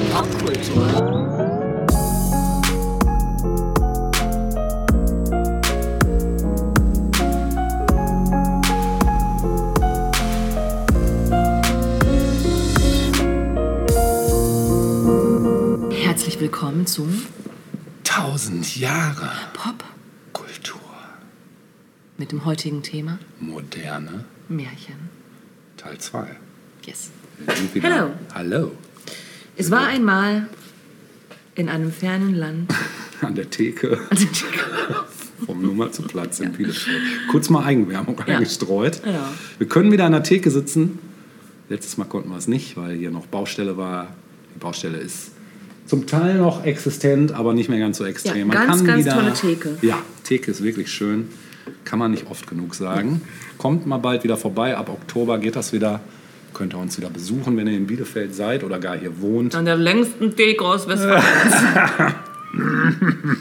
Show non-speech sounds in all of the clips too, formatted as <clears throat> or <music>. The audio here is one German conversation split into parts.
Popkultur. Herzlich willkommen zum Tausend Jahre Pop Kultur. mit dem heutigen Thema Moderne Märchen. Teil 2. Yes. Hello. Hallo. Es war einmal in einem fernen Land. <laughs> An der Theke vom <laughs> Nummer zu Platz in Bielefeld. Kurz mal Eigenwerbung Ja. eingestreut. Ja. Wir können wieder an der Theke sitzen. Letztes Mal konnten wir es nicht, weil hier noch Baustelle war. Die Baustelle ist zum Teil noch existent, aber nicht mehr ganz so extrem. Ja, ganz, ganz tolle Theke. Ja, Theke ist wirklich schön. Kann man nicht oft genug sagen. Kommt mal bald wieder vorbei. Ab Oktober geht das wieder. Könnt ihr uns wieder besuchen, wenn ihr in Bielefeld seid oder gar hier wohnt. An der längsten Theke aus Westfalen. <laughs>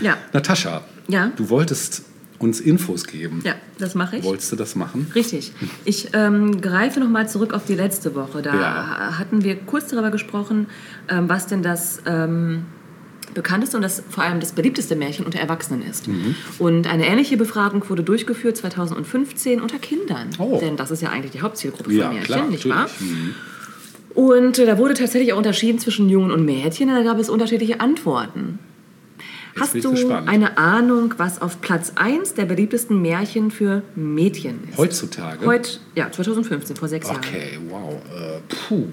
ja, Natascha, Ja? du wolltest uns Infos geben. ja, das mache ich. Wolltest du das machen? Richtig. Ich ähm, greife nochmal zurück auf die letzte Woche. Da Ja. hatten wir kurz darüber gesprochen, ähm, was denn das ähm, bekannteste und das vor allem das beliebteste Märchen unter Erwachsenen ist. Mhm. Und eine ähnliche Befragung wurde durchgeführt 2015 unter Kindern. Oh. Denn das ist ja eigentlich die Hauptzielgruppe Ja, von Märchen, klar, nicht wahr? Mhm. Und äh, da wurde tatsächlich auch unterschieden zwischen Jungen und Mädchen. Da gab es unterschiedliche Antworten. Jetzt Hast du gespannt. eine Ahnung, was auf Platz 1 der beliebtesten Märchen für Mädchen ist? Heutzutage? Heute, ja, 2015, vor sechs Jahren. Okay, wow. Äh, puh.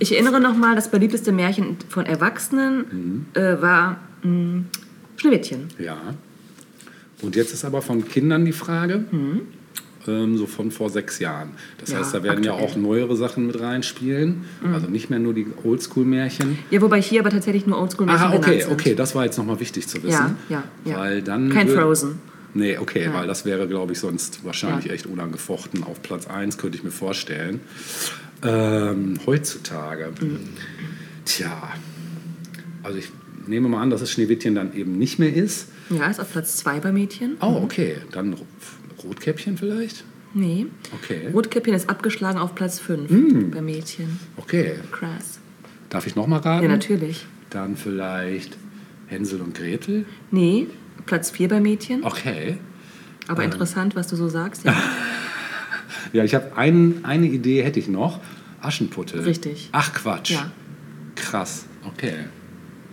Ich erinnere nochmal, das beliebteste Märchen von Erwachsenen Mhm. äh, war mh, Schneewittchen. Ja. Und jetzt ist aber von Kindern die Frage, ähm, so von vor sechs Jahren. Das Mhm. Ja, heißt, da werden ja aktuell. auch neuere Sachen mit reinspielen. Mhm. Also nicht mehr nur die Oldschool-Märchen. Ja, wobei hier aber tatsächlich nur Oldschool-Märchen Aha, okay, sind. okay, das war jetzt nochmal wichtig zu wissen. Ja, ja, ja. Weil dann Kein Frozen. Nee, okay, Ja. weil das wäre, glaube ich, sonst wahrscheinlich Ja. echt unangefochten. Auf Platz 1 könnte ich mir vorstellen. Ähm, heutzutage. Mhm. Tja, also ich nehme mal an, dass es Schneewittchen dann eben nicht mehr ist. Ja, ist auf Platz 2 bei Mädchen. Oh, okay, dann Rotkäppchen vielleicht? Nee. Okay. Rotkäppchen ist abgeschlagen auf Platz 5 Mm. bei Mädchen. Okay, Krass. darf ich noch mal raten? Ja, natürlich. Dann vielleicht Hänsel und Gretel? Nee, Platz 4 bei Mädchen. Okay. Aber interessant, was du so sagst. Ja. <laughs> Ja, ich habe ein, eine Idee, hätte ich noch. Aschenputtel. Richtig. Ach Quatsch. Ja. Krass, okay.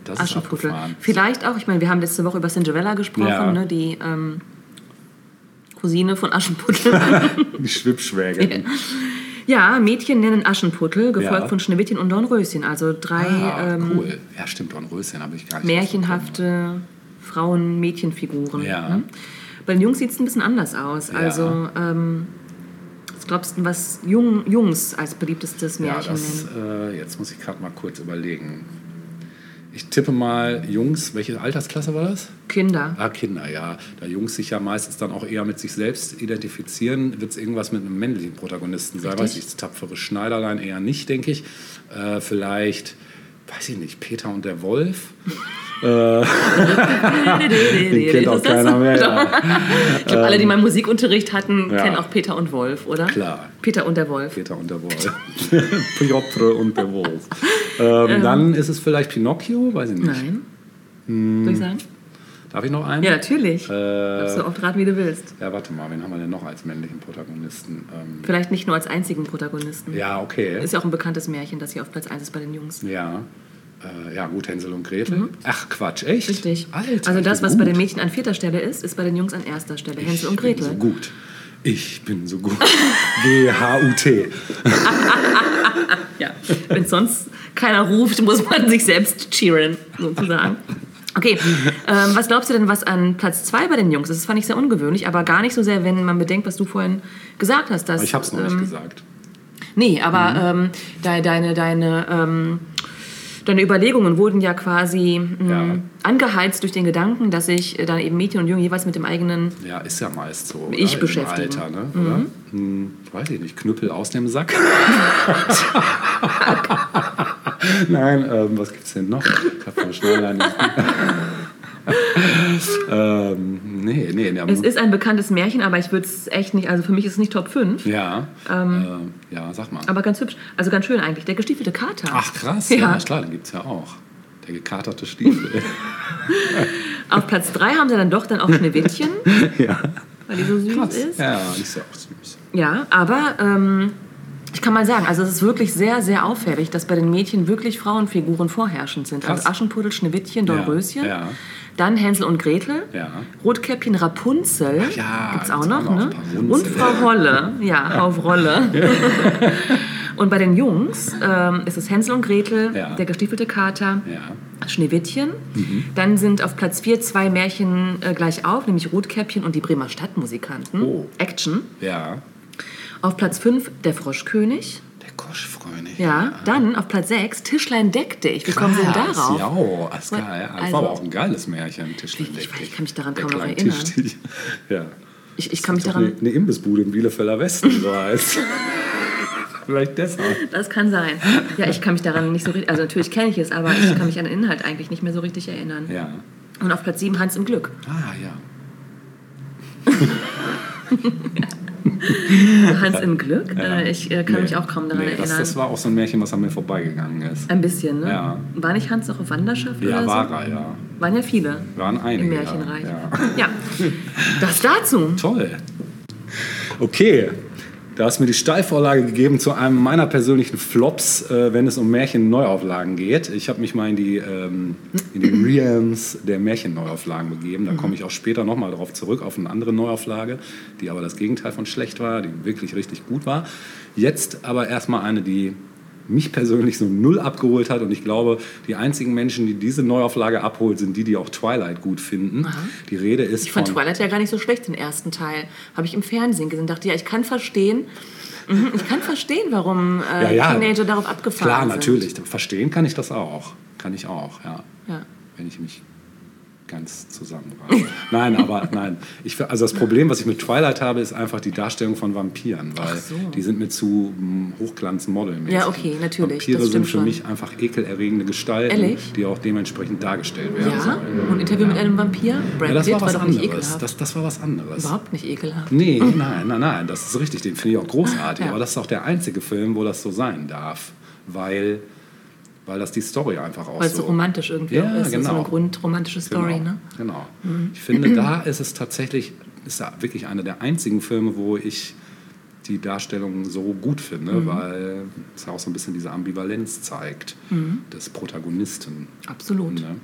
Das Aschenputtel. Vielleicht auch, ich meine, wir haben letzte Woche über Cinderella gesprochen, Ja. ne, die ähm, Cousine von Aschenputtel. <laughs> Die Schwippschwägerin. ja, Mädchen nennen Aschenputtel, gefolgt Ja. von Schneewittchen und Dornröschen. Also drei Ah, ähm, cool. Ja, stimmt, Dornröschen habe ich gar nicht märchenhafte Frauen-Mädchenfiguren. Ja. Ne? Bei den Jungs sieht es ein bisschen anders aus. Ja. Also, ähm, glaubst du, was Jung, Jungs als beliebtestes Ja, Märchen das, nennen? äh, jetzt muss ich gerade mal kurz überlegen. Ich tippe mal Jungs, welche Altersklasse war das? Kinder. Ah, Kinder, ja. Da Jungs sich ja meistens dann auch eher mit sich selbst identifizieren, wird es irgendwas mit einem männlichen Protagonisten sein. Richtig. Weiß ich, das tapfere Schneiderlein eher nicht, denke ich. Äh, vielleicht, weiß ich nicht, Peter und der Wolf. <laughs> Den kennt auch keiner mehr. Ja. Ich glaube, alle, die mal Musikunterricht hatten, ja. kennen auch Peter und Wolf, oder? Klar. Peter und der Wolf. Peter und der Wolf. <laughs> Piotr und der Wolf. Ähm, Dann ist es vielleicht Pinocchio, weiß ich nicht. Nein. Hm. Soll ich sagen? Darf ich noch einen? Ja, natürlich. Äh, Darfst du oft raten, wie du willst. ja, warte mal, wen haben wir denn noch als männlichen Protagonisten? Ähm, Vielleicht nicht nur als einzigen Protagonisten. ja, okay. Ist ja auch ein bekanntes Märchen, das hier auf Platz 1 ist bei den Jungs. Ja. Äh, ja, gut, Hänsel und Gretel. Ach, Quatsch, echt? Mhm. Richtig. Alter, also das, ich was bin bei gut. den Mädchen an vierter Stelle ist, ist bei den Jungs an erster Stelle. Hänsel und Ich bin Gretel. so gut. Ich bin so gut. <laughs> G-H-U-T. <laughs> Ja. Wenn sonst keiner ruft, muss man sich selbst cheeren, sozusagen. <laughs> Okay, ähm, was glaubst du denn, was an Platz 2 bei den Jungs ist? Das fand ich sehr ungewöhnlich, aber gar nicht so sehr, wenn man bedenkt, was du vorhin gesagt hast. Dass, Ich hab's noch ähm, nicht gesagt. Nee, aber ähm, de, deine, deine, ähm, deine Überlegungen wurden ja quasi mh, Ja. angeheizt durch den Gedanken, dass sich äh, dann eben Mädchen und Jungen jeweils mit dem eigenen Ja, ist ja meist so. Ich oder? beschäftigen. Im Alter, ne? Oder? Hm, weiß ich nicht. Knüppel aus dem Sack. <laughs> <laughs> <laughs> <laughs> Nein, ähm, was gibt's denn noch? Ich hab von Schneiderlein. <laughs> ähm, nee, nee. nee Es ist ein bekanntes Märchen, aber ich würde es echt nicht, also für mich ist es nicht Top 5. ja, ähm, ja, sag mal. Aber ganz hübsch. Also ganz schön eigentlich. Der gestiefelte Kater. Ach krass, Ja. ja, klar, den gibt es ja auch. Der gekaterte Stiefel. <laughs> Auf Platz 3 haben sie dann doch dann auch Schneewittchen, ja. weil die so süß Krass. ist. Ja, die ist ja auch süß. Ja, aber ähm, ich kann mal sagen, also es ist wirklich sehr, sehr auffällig, dass bei den Mädchen wirklich Frauenfiguren vorherrschend sind. Krass. Also Aschenputtel, Schneewittchen, Dornröschen, Ja, ja. dann Hänsel und Gretel, Ja. Rotkäppchen, Rapunzel, Ach ja, gibt's auch noch, auch noch ne? Und. Frau Holle, ja, auf Rolle. <laughs> und bei den Jungs ähm, ist es Hänsel und Gretel, der gestiefelte Kater, Ja. Schneewittchen. Mhm. Dann sind auf Platz 4 zwei Märchen äh, gleich auf, nämlich Rotkäppchen und die Bremer Stadtmusikanten. Oh. Action. Ja. Auf Platz 5 der Froschkönig. Der Koschfreund. Ja, dann auf Platz 6 Tischlein deck dich. Wie kommen Sie denn darauf? Ja, oh, das, ist geil. Ja, das Also- war aber auch ein geiles Märchen. Tischlein deck weiß, ich dich. kann mich daran Der kaum noch erinnern. Tischtisch. <laughs> Ja. Ich, ich kann mich daran. Eine, eine Imbissbude im Bielefelder Westen, so heißt. <laughs> Vielleicht deshalb. Das kann sein. Ja, ich kann mich daran nicht so richtig. Also natürlich kenne ich es, aber ich kann mich an den Inhalt eigentlich nicht mehr so richtig erinnern. Ja. Und auf Platz 7 Hans im Glück. Ah, ja. <laughs> <laughs> Hans im Glück? Ja. Äh, ich äh, kann Nee. mich auch kaum daran nee, das, erinnern. das war auch so ein Märchen, was an mir vorbeigegangen ist. Ein bisschen, ne? Ja. War nicht Hans noch auf Wanderschaft Ja, oder war so? er, ja. Waren ja viele Waren einige. im Märchenreich. Ja. ja. Das dazu. Toll. Okay, da hast du mir die Steilvorlage gegeben zu einem meiner persönlichen Flops, äh, wenn es um Märchen-Neuauflagen geht. Ich habe mich mal in die, ähm, die Realms der Märchen-Neuauflagen begeben. Da komme ich auch später nochmal drauf zurück, auf eine andere Neuauflage, die aber das Gegenteil von schlecht war, die wirklich richtig gut war. Jetzt aber erstmal eine, die mich persönlich so null abgeholt hat. Und ich glaube, die einzigen Menschen, die diese Neuauflage abholt, sind die, die auch Twilight gut finden. Die Rede ist Ich fand von... Twilight ja gar nicht so schlecht, den ersten Teil. Habe ich im Fernsehen gesehen. Dachte, ja, ich kann verstehen, mhm, ich kann verstehen, warum äh, Ja, ja. Teenager darauf abgefahren Klar, sind. natürlich. Verstehen kann ich das auch. Kann ich auch, ja. Ja. Wenn ich mich ganz zusammenreiße. nein, aber nein. Ich, also das Problem, was ich mit Twilight habe, ist einfach die Darstellung von Vampiren, weil so. die sind mir zu mm, hochglanzmodelmäßig. Ja, okay, natürlich, Vampire sind für schon. mich einfach ekelerregende Gestalten, Ehrlich? die auch dementsprechend dargestellt werden Ja? sollen. Und Interview mit einem Vampir? Brad Ja, das war was nicht anderes. Das, das war was anderes. Überhaupt nicht ekelhaft. Nee, <laughs> nein, nein, nein, das ist richtig. Den finde ich auch großartig. Ja. Aber das ist auch der einzige Film, wo das so sein darf. Weil, weil das die Story einfach auch Weil es so... so romantisch irgendwie Ja, ist. So genau. eine grundromantische Story, genau, ne? Mhm. Genau. Ich finde, da ist es tatsächlich, ist da wirklich einer der einzigen Filme, wo ich die Darstellung so gut finde, Mhm. weil es ja auch so ein bisschen diese Ambivalenz zeigt des Protagonisten. Absolut. Ne?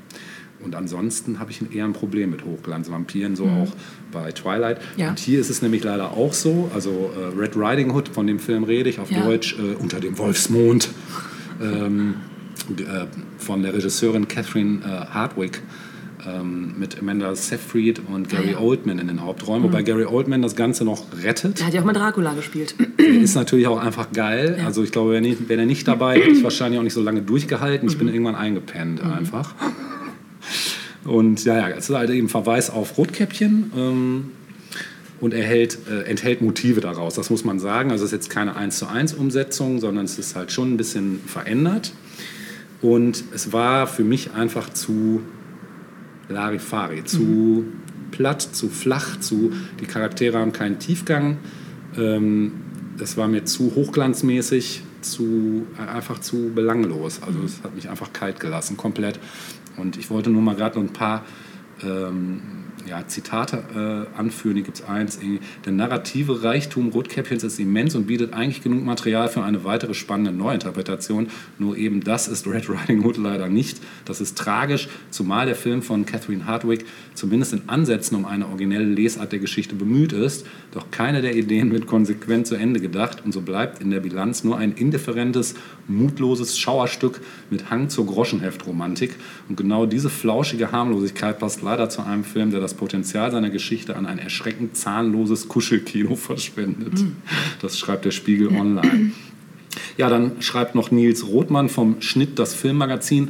Und ansonsten habe ich eher ein Problem mit Hochglanzvampiren, so auch bei Twilight. Mhm. Ja. Und hier ist es nämlich leider auch so. Also äh, Red Riding Hood, von dem Film rede ich auf Ja. Deutsch, äh, Unter dem Wolfsmond, ähm, äh, von der Regisseurin Catherine äh, Hardwick. Ähm, mit Amanda Seyfried und Gary Ah, ja. Mhm. Oldman in den Hauptrollen, wobei Gary Oldman das Ganze noch rettet. Der hat ja auch mal Dracula gespielt. Der ist natürlich auch einfach geil. Also ich glaube, wäre nicht- wäre er nicht dabei, hätte ich wahrscheinlich auch nicht so lange durchgehalten. Ich bin irgendwann eingepennt einfach. Und ja, ja, es ist halt eben Verweis auf Rotkäppchen ähm, und erhält, äh, enthält Motive daraus. Das muss man sagen. Also es ist jetzt keine 1 zu 1 Umsetzung, sondern es ist halt schon ein bisschen verändert. Und es war für mich einfach zu Larifari, zu platt, zu flach, zu die Charaktere haben keinen Tiefgang. Ähm, das war mir zu hochglanzmäßig, zu einfach zu belanglos. Also es hat mich einfach kalt gelassen, komplett. Und ich wollte nur mal gerade ein paar ähm, ja, Zitate äh, anführen. Hier gibt es eins. Der narrative Reichtum Rotkäppchens ist immens und bietet eigentlich genug Material für eine weitere spannende Neuinterpretation. Nur eben das ist Red Riding Hood leider nicht. Das ist tragisch, zumal der Film von Catherine Hardwick zumindest in Ansätzen um eine originelle Lesart der Geschichte bemüht ist. Doch keine der Ideen wird konsequent zu Ende gedacht und so bleibt in der Bilanz nur ein indifferentes, mutloses Schauerstück mit Hang zur Groschenheftromantik. Und genau diese flauschige Harmlosigkeit passt leider zu einem Film, der das Potenzial seiner Geschichte an ein erschreckend zahnloses Kuschelkino <laughs> verschwendet. Das schreibt der Spiegel online. Ja, dann schreibt noch Nils Rothmann vom Schnitt das Filmmagazin.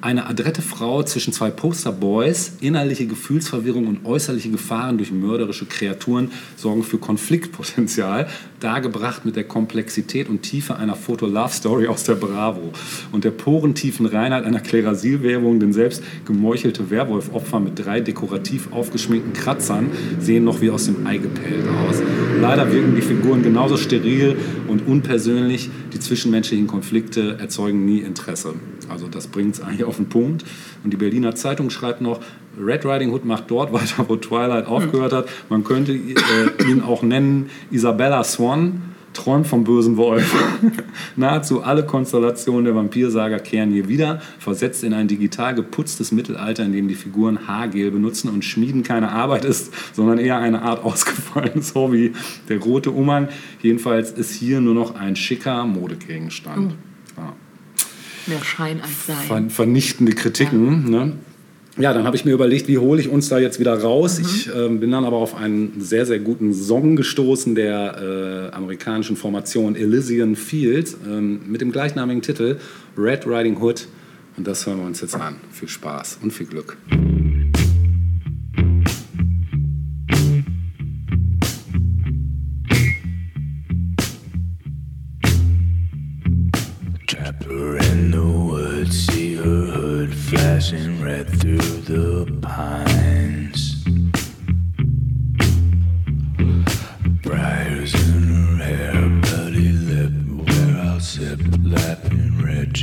Eine adrette Frau zwischen zwei Posterboys, innerliche Gefühlsverwirrung und äußerliche Gefahren durch mörderische Kreaturen sorgen für Konfliktpotenzial, dargebracht mit der Komplexität und Tiefe einer Foto-Love-Story aus der Bravo und der porentiefen Reinheit einer Klerasil-Werbung, denn selbst gemeuchelte Werwolf-Opfer mit drei dekorativ aufgeschminkten Kratzern sehen noch wie aus dem Ei gepellt aus. Leider wirken die Figuren genauso steril und unpersönlich. Die zwischenmenschlichen Konflikte erzeugen nie Interesse. Also das bringt es eigentlich auf den Punkt. Und die Berliner Zeitung schreibt noch, Red Riding Hood macht dort <laughs> weiter, wo Twilight aufgehört hat. Man könnte äh, ihn auch nennen Isabella Swan, träumt vom bösen Wolf. <laughs> Nahezu alle Konstellationen der Vampirsaga kehren hier wieder, versetzt in ein digital geputztes Mittelalter, in dem die Figuren Haargel benutzen und Schmieden keine Arbeit ist, sondern eher eine Art ausgefallenes <laughs> Hobby. Der rote Umhang jedenfalls ist hier nur noch ein schicker Modegegenstand. Mhm. Ja. Mehr Schein als Sein. Ver vernichtende Kritiken. Ja. Ne? ja, dann habe ich mir überlegt, wie hole ich uns da jetzt wieder raus. Mhm. Ich äh, bin dann aber auf einen sehr, sehr guten Song gestoßen der äh, amerikanischen Formation Elysian Fields äh, mit dem gleichnamigen Titel Red Riding Hood. Und das hören wir uns jetzt an. Viel Spaß und viel Glück. Red through the pines. Briars in her hair, bloody lip, where I'll sip, lapping red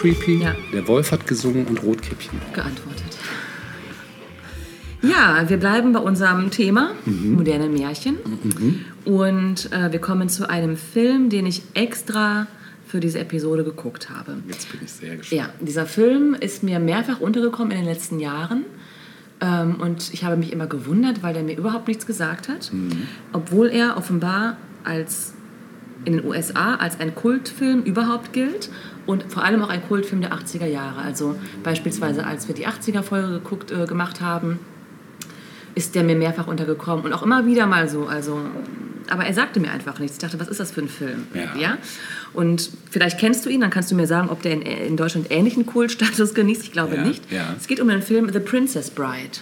creepy. Ja. Der Wolf hat gesungen und Rotkäppchen. geantwortet. Ja, wir bleiben bei unserem Thema, moderne Märchen. Und äh, wir kommen zu einem Film, den ich extra für diese Episode geguckt habe. Jetzt bin ich sehr gespannt. Ja, dieser Film ist mir mehrfach untergekommen in den letzten Jahren. Ähm, und ich habe mich immer gewundert, weil der mir überhaupt nichts gesagt hat. Obwohl er offenbar als in den USA als ein Kultfilm überhaupt gilt und vor allem auch ein Kultfilm der 80er Jahre. Also beispielsweise, als wir die 80er-Folge geguckt, äh, gemacht haben, ist der mir mehrfach untergekommen und auch immer wieder mal so. Also, aber er sagte mir einfach nichts. Ich dachte, was ist das für ein Film? Ja. Und vielleicht kennst du ihn, dann kannst du mir sagen, ob der in, in Deutschland ähnlichen Kultstatus <laughs> genießt. Ich glaube Ja, nicht. ja. Es geht um den Film The Princess Bride.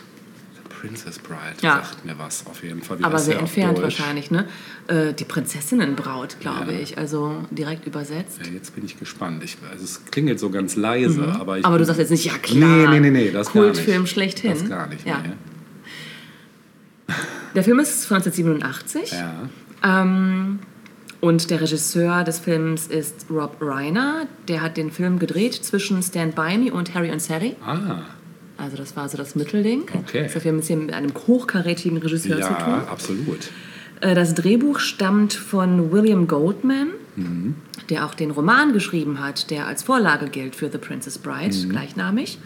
Princess Bride Ja. sagt mir was auf jeden Fall. Wie Aber sehr entfernt wahrscheinlich, ne? Äh, die Prinzessinnenbraut, glaube Ja. ich. Also direkt übersetzt. Ja, jetzt bin ich gespannt. Ich, also es klingelt so ganz leise, aber. Mhm. Aber du sagst jetzt nicht, ja klar. Nee, nee, nee, nee, das. Kultfilm schlechthin. Das gar nicht. Ja. Nee. Der Film ist von 1987. Ja. Ähm, und der Regisseur des Films ist Rob Reiner. Der hat den Film gedreht zwischen Stand By Me und Harry und Sally. Ah, Also das war so das Mittelding. Okay. Das heißt, wir haben es hier mit einem hochkarätigen Regisseur zu tun. ja, absolut. Äh, Das Drehbuch stammt von William Goldman, der auch den Roman geschrieben hat, der als Vorlage gilt für The Princess Bride, gleichnamig.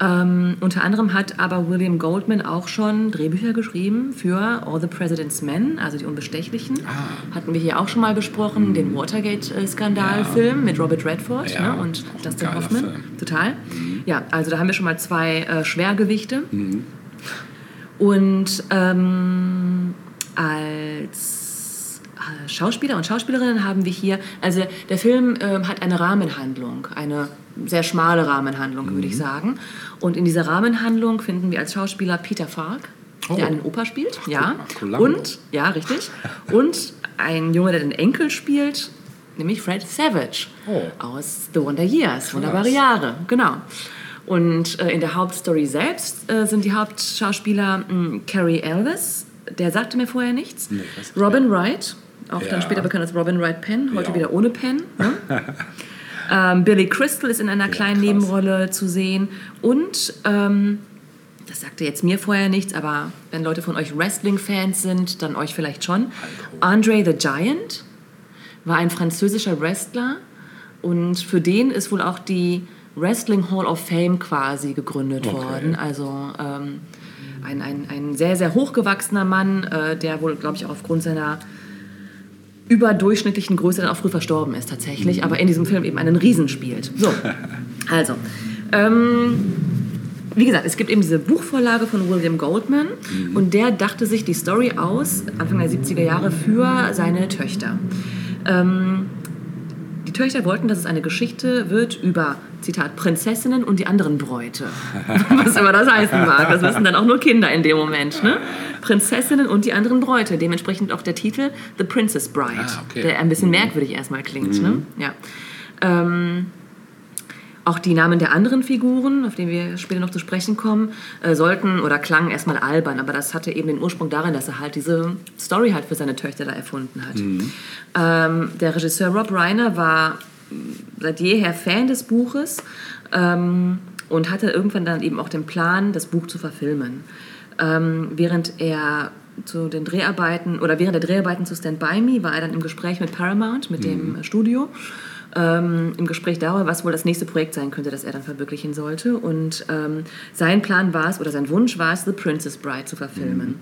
Ähm, unter anderem hat aber William Goldman auch schon Drehbücher geschrieben für All the President's Men, also die Unbestechlichen. Hatten wir hier auch schon mal besprochen, den Watergate-Skandalfilm mit Robert Redford Ja, ne, und auch Dustin Hoffman. Film. Total. Ja, also da haben wir schon mal zwei äh, Schwergewichte. Und ähm, als Schauspieler und Schauspielerinnen haben wir hier, also der Film ähm, hat eine Rahmenhandlung, eine sehr schmale Rahmenhandlung, würde ich sagen. Und in dieser Rahmenhandlung finden wir als Schauspieler Peter Falk, Oh. der einen Opa spielt, ja. guck mal, Columbo. Und, ja, richtig. Und ein Junge, der den Enkel spielt, nämlich Fred Savage Oh. aus The Wonder Years, wunderbare Jahre, genau. Und äh, in der Hauptstory selbst äh, sind die Hauptschauspieler mh, Carrie Elvis, der sagte mir vorher nichts, Nee, Robin Wright, auch Ja. dann später bekannt als Robin Wright Penn, heute Ja. wieder ohne Penn. Ne? <laughs> ähm, Billy Crystal ist in einer kleinen krass. Nebenrolle zu sehen und ähm, das sagte jetzt mir vorher nichts, aber wenn Leute von euch Wrestling-Fans sind, dann euch vielleicht schon. Andre the Giant war ein französischer Wrestler und für den ist wohl auch die Wrestling Hall of Fame quasi gegründet Okay. worden. Also ähm, ein, ein, ein sehr, sehr hochgewachsener Mann, äh, der wohl, glaube ich, auch aufgrund seiner überdurchschnittlichen Größe dann auch früh verstorben ist tatsächlich, aber in diesem Film eben einen Riesen spielt. So, <laughs> also, ähm, wie gesagt, es gibt eben diese Buchvorlage von William Goldman und der dachte sich die Story aus, Anfang der 70er Jahre, für seine Töchter. Ähm, Töchter wollten, dass es eine Geschichte wird über, Zitat, Prinzessinnen und die anderen Bräute. <laughs> Was immer das heißen mag. Das wissen dann auch nur Kinder in dem Moment. Ne? Prinzessinnen und die anderen Bräute. Dementsprechend auch der Titel The Princess Bride. Ah, okay. Der ein bisschen merkwürdig erstmal klingt. Ne? Ja. Ähm, auch die Namen der anderen Figuren, auf die wir später noch zu sprechen kommen, äh, sollten oder klangen erstmal albern, aber das hatte eben den Ursprung darin, dass er halt diese Story halt für seine Töchter da erfunden hat. Ähm, der Regisseur Rob Reiner war mh, seit jeher Fan des Buches ähm, und hatte irgendwann dann eben auch den Plan, das Buch zu verfilmen. Ähm, während er zu den Dreharbeiten oder während der Dreharbeiten zu Stand By Me war er dann im Gespräch mit Paramount, mit dem Studio ähm, im Gespräch darüber, was wohl das nächste Projekt sein könnte, das er dann verwirklichen sollte. Und ähm, sein Plan war es, oder sein Wunsch war es, The Princess Bride zu verfilmen.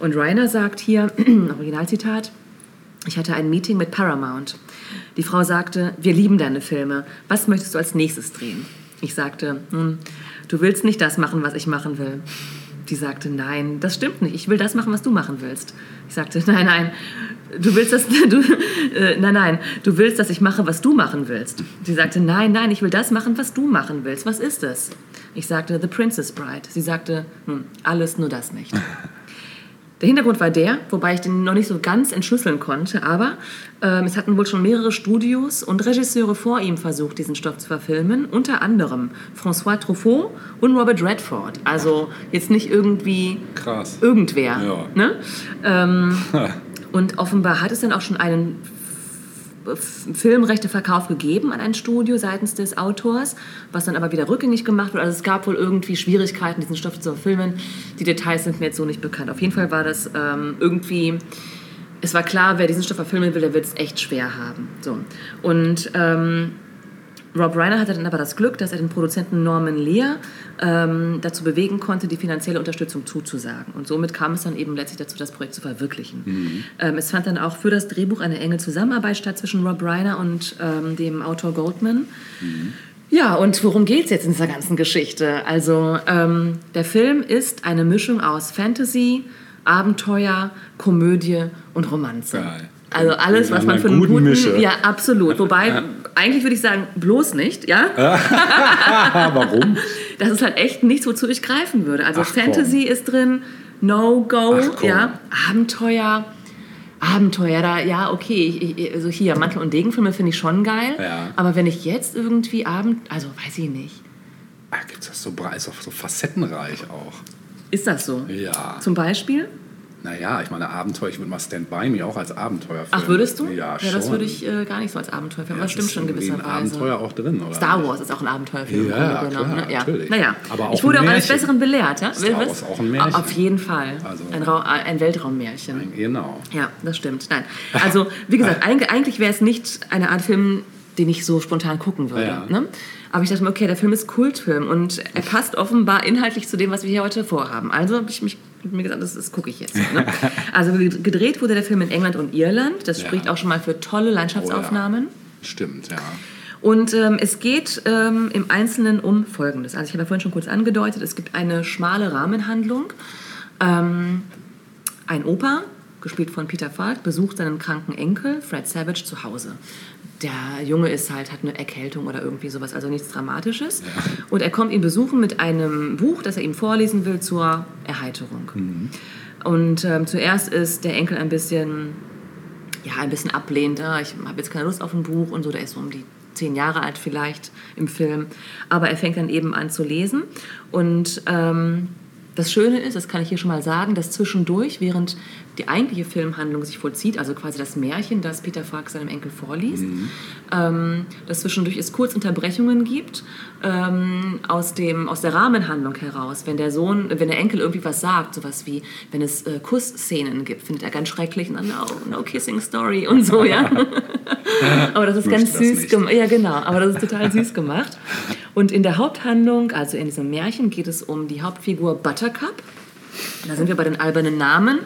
Und Reiner sagt hier, <clears throat> Originalzitat, ich hatte ein Meeting mit Paramount. Die Frau sagte, wir lieben deine Filme. Was möchtest du als nächstes drehen? Ich sagte, hm, du willst nicht das machen, was ich machen will. Die sagte, nein, das stimmt nicht. Ich will das machen, was du machen willst. Ich sagte, <laughs> nein, nein, du willst das, <laughs> du, äh, nein, nein, du willst, dass ich mache, was du machen willst. Sie sagte, nein, nein, ich will das machen, was du machen willst. Was ist es? Ich sagte, The Princess Bride. Sie sagte, hm, alles, nur das nicht. <laughs> Der Hintergrund war der, wobei ich den noch nicht so ganz entschlüsseln konnte, aber ähm, es hatten wohl schon mehrere Studios und Regisseure vor ihm versucht, diesen Stoff zu verfilmen, unter anderem François Truffaut und Robert Redford. Also jetzt nicht irgendwie Krass. irgendwer. Ja. Ne? Ähm, <laughs> und offenbar hat es dann auch schon einen Filmrechteverkauf gegeben an ein Studio seitens des Autors, was dann aber wieder rückgängig gemacht wurde. Also es gab wohl irgendwie Schwierigkeiten, diesen Stoff zu verfilmen. Die Details sind mir jetzt so nicht bekannt. Auf jeden Fall war das ähm, irgendwie es war klar, wer diesen Stoff verfilmen will, der wird es echt schwer haben. So. Und ähm, Rob Reiner hatte dann aber das Glück, dass er den Produzenten Norman Lear ähm, dazu bewegen konnte, die finanzielle Unterstützung zuzusagen. Und somit kam es dann eben letztlich dazu, das Projekt zu verwirklichen. Ähm, es fand dann auch für das Drehbuch eine enge Zusammenarbeit statt zwischen Rob Reiner und ähm, dem Autor Goldman. Ja, und worum geht es jetzt in dieser ganzen Geschichte? Also, ähm, der Film ist eine Mischung aus Fantasy, Abenteuer, Komödie und Romanze. Geil. Also alles, Wir was man für einen gute guten... Mische. Ja, absolut. Wobei, <laughs> eigentlich würde ich sagen, bloß nicht, ja? <laughs> Warum? Das ist halt echt nichts, wozu ich greifen würde. Also Ach, komm. Fantasy ist drin, No-Go, komm. ja. Abenteuer... Abenteuer, da, ja, okay, ich, also hier, Mantel- und Degenfilme finde ich schon geil. Ja. Aber wenn ich jetzt irgendwie Abend, also weiß ich nicht. Ah, gibt's das so breit, ist auch so facettenreich auch. Ist das so? Ja. Zum Beispiel? Naja, ich meine, Abenteuer, ich würde mal Stand By Me auch als Abenteuer Ach, würdest du? Ja, ja das schon. würde ich äh, gar nicht so als Abenteuer finden. Ja, aber stimmt schon in gewisser ein Weise. Abenteuer auch drin, oder? Star Wars ist auch ein Abenteuerfilm. Ja, Grunde genommen, klar, ne? ja. natürlich. Naja, Aber auch ich wurde auch eines. Besseren belehrt. Ja? Star Wars auch ein Märchen. Auf jeden Fall. Also- ein, Rau ein Weltraummärchen. Genau. Ja, das stimmt. Nein. Also, wie gesagt, <laughs> eig- eigentlich wäre es nicht eine Art Film, den ich so spontan gucken würde. Ja. Ne? Aber ich dachte mir, okay, der Film ist Kultfilm und er passt offenbar inhaltlich zu dem, was wir hier heute vorhaben. Also habe ich mich mir gesagt, das, das gucke ich jetzt. Ne? <laughs> Also gedreht wurde der Film in England und Irland. Das Ja. spricht auch schon mal für tolle Landschaftsaufnahmen. Stimmt, ja. Und ähm, es geht ähm, im Einzelnen um Folgendes. Also ich habe ja vorhin schon kurz angedeutet, es gibt eine schmale Rahmenhandlung. Ähm, ein Opa, gespielt von Peter Falk, besucht seinen kranken Enkel, Fred Savage, zu Hause. Der Junge ist halt, hat eine Erkältung oder irgendwie sowas, also nichts Dramatisches. Und er kommt ihn besuchen mit einem Buch, das er ihm vorlesen will zur Erheiterung. Und ähm, zuerst ist der Enkel ein bisschen ja, ein bisschen ablehnend. Ah, ich habe jetzt keine Lust auf ein Buch und so. Der ist so um die zehn Jahre alt vielleicht im Film. Aber er fängt dann eben an zu lesen. Und ähm, das Schöne ist, das kann ich hier schon mal sagen, dass zwischendurch, während die eigentliche Filmhandlung sich vollzieht, also quasi das Märchen, das Peter Falk seinem Enkel vorliest, ähm, dass zwischendurch es kurz Unterbrechungen gibt ähm, aus, dem, aus der Rahmenhandlung heraus. Wenn der Sohn, wenn der Enkel irgendwie was sagt, sowas wie, wenn es äh, Kussszenen gibt, findet er ganz schrecklich und dann, no, no kissing story und so, ja. <laughs> aber das ist ganz das süß gemacht. Ja, genau, aber das ist total süß gemacht. Und in der Haupthandlung, also in diesem Märchen, geht es um die Hauptfigur Buttercup. Da sind wir bei den albernen Namen,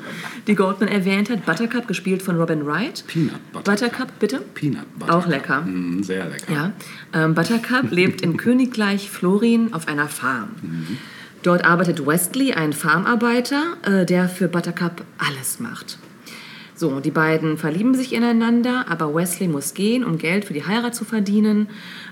die Goldman erwähnt hat. Buttercup, gespielt von Robin Wright. Peanut Butter. Buttercup, bitte? Peanut Butter. Auch lecker. Mm, sehr lecker. Ja, ähm, Buttercup <laughs> lebt im Königreich Florin auf einer Farm. Dort arbeitet Wesley, ein Farmarbeiter, äh, der für Buttercup alles macht. So, die beiden verlieben sich ineinander, aber Wesley muss gehen, um Geld für die Heirat zu verdienen.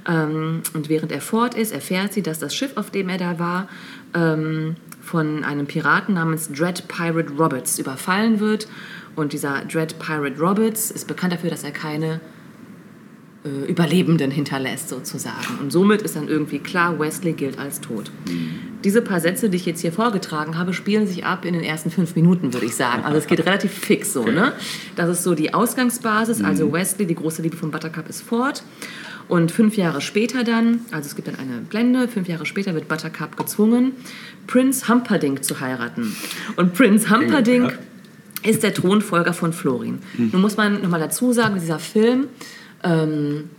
Ähm, und während er fort ist, erfährt sie, dass das Schiff, auf dem er da war, ähm, von einem Piraten namens Dread Pirate Roberts überfallen wird. Und dieser Dread Pirate Roberts ist bekannt dafür, dass er keine äh, Überlebenden hinterlässt, sozusagen. Und somit ist dann irgendwie klar, Wesley gilt als tot. Diese paar Sätze, die ich jetzt hier vorgetragen habe, spielen sich ab in den ersten fünf Minuten, würde ich sagen. Also es geht <laughs> relativ fix so. Ne? Das ist so die Ausgangsbasis. Also Wesley, die große Liebe von Buttercup, ist fort. Und fünf Jahre später dann, also es gibt dann eine Blende, fünf Jahre später wird Buttercup gezwungen, Prinz Humperdinck zu heiraten. Und Prinz Humperdinck ist der Thronfolger von Florin. Nun muss man nochmal dazu sagen, dieser Film ähm,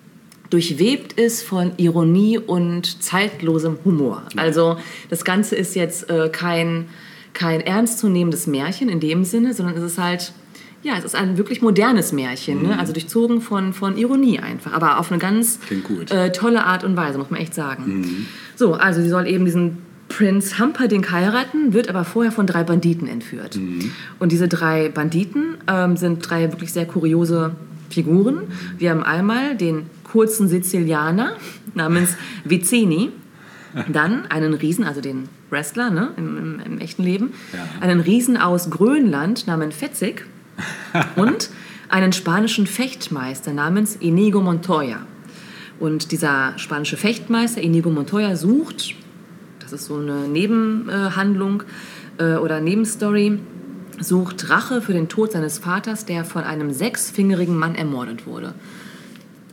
durchwebt ist von Ironie und zeitlosem Humor. Also das Ganze ist jetzt äh, kein, kein ernstzunehmendes Märchen in dem Sinne, sondern es ist halt, ja, es ist ein wirklich modernes Märchen, ne? also durchzogen von, von Ironie einfach, aber auf eine ganz äh, tolle Art und Weise, muss man echt sagen. So, also sie soll eben diesen Prinz Humperdinck heiraten, wird aber vorher von drei Banditen entführt. Und diese drei Banditen ähm, sind drei wirklich sehr kuriose Figuren. Wir haben einmal den kurzen Sizilianer namens Viceni, dann einen Riesen, also den Wrestler ne, im, im, im echten Leben, Ja. einen Riesen aus Grönland namens Fetzig <laughs> und einen spanischen Fechtmeister namens Inigo Montoya. Und dieser spanische Fechtmeister Inigo Montoya sucht, das ist so eine Nebenhandlung äh, oder Nebenstory, sucht Rache für den Tod seines Vaters, der von einem sechsfingerigen Mann ermordet wurde.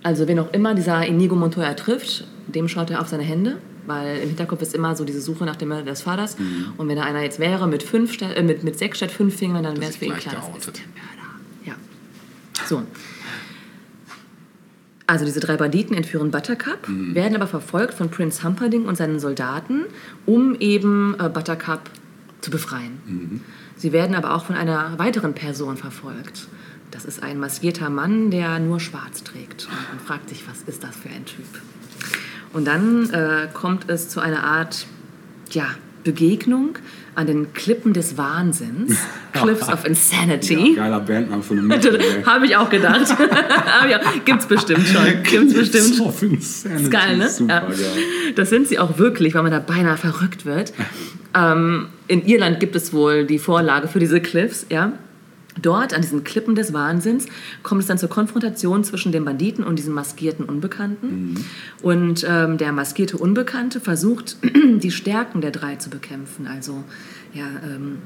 Also wen auch immer dieser Inigo Montoya trifft, dem schaut er auf seine Hände, weil im Hinterkopf ist immer so diese Suche nach dem Mörder des Vaters. Und wenn da einer jetzt wäre mit, fünf, äh, mit, mit sechs statt fünf Fingern, dann wäre es für ihn klar, der Mörder. Ja. So. Also diese drei Banditen entführen Buttercup, werden aber verfolgt von Prince Humperdinck und seinen Soldaten, um eben äh, Buttercup zu befreien. Sie werden aber auch von einer weiteren Person verfolgt. Das ist ein maskierter Mann, der nur schwarz trägt. Und man fragt sich, was ist das für ein Typ? Und dann äh, kommt es zu einer Art ja, Begegnung an den Klippen des Wahnsinns, <laughs> Cliffs of Insanity. Geiler Bandname für eine <laughs> Metal. Habe ich auch gedacht. <laughs> Gibt's bestimmt schon. Gibt's bestimmt. Auf Insanity. Ist geil, ne? Super Ja. Das sind sie auch wirklich, weil man da beinahe verrückt wird. Ähm, in Irland gibt es wohl die Vorlage für diese Cliffs, ja. Dort, an diesen Klippen des Wahnsinns, kommt es dann zur Konfrontation zwischen dem Banditen und diesem maskierten Unbekannten. Und ähm, der maskierte Unbekannte versucht, <clears throat> die Stärken der drei zu bekämpfen. Also, ja, ähm,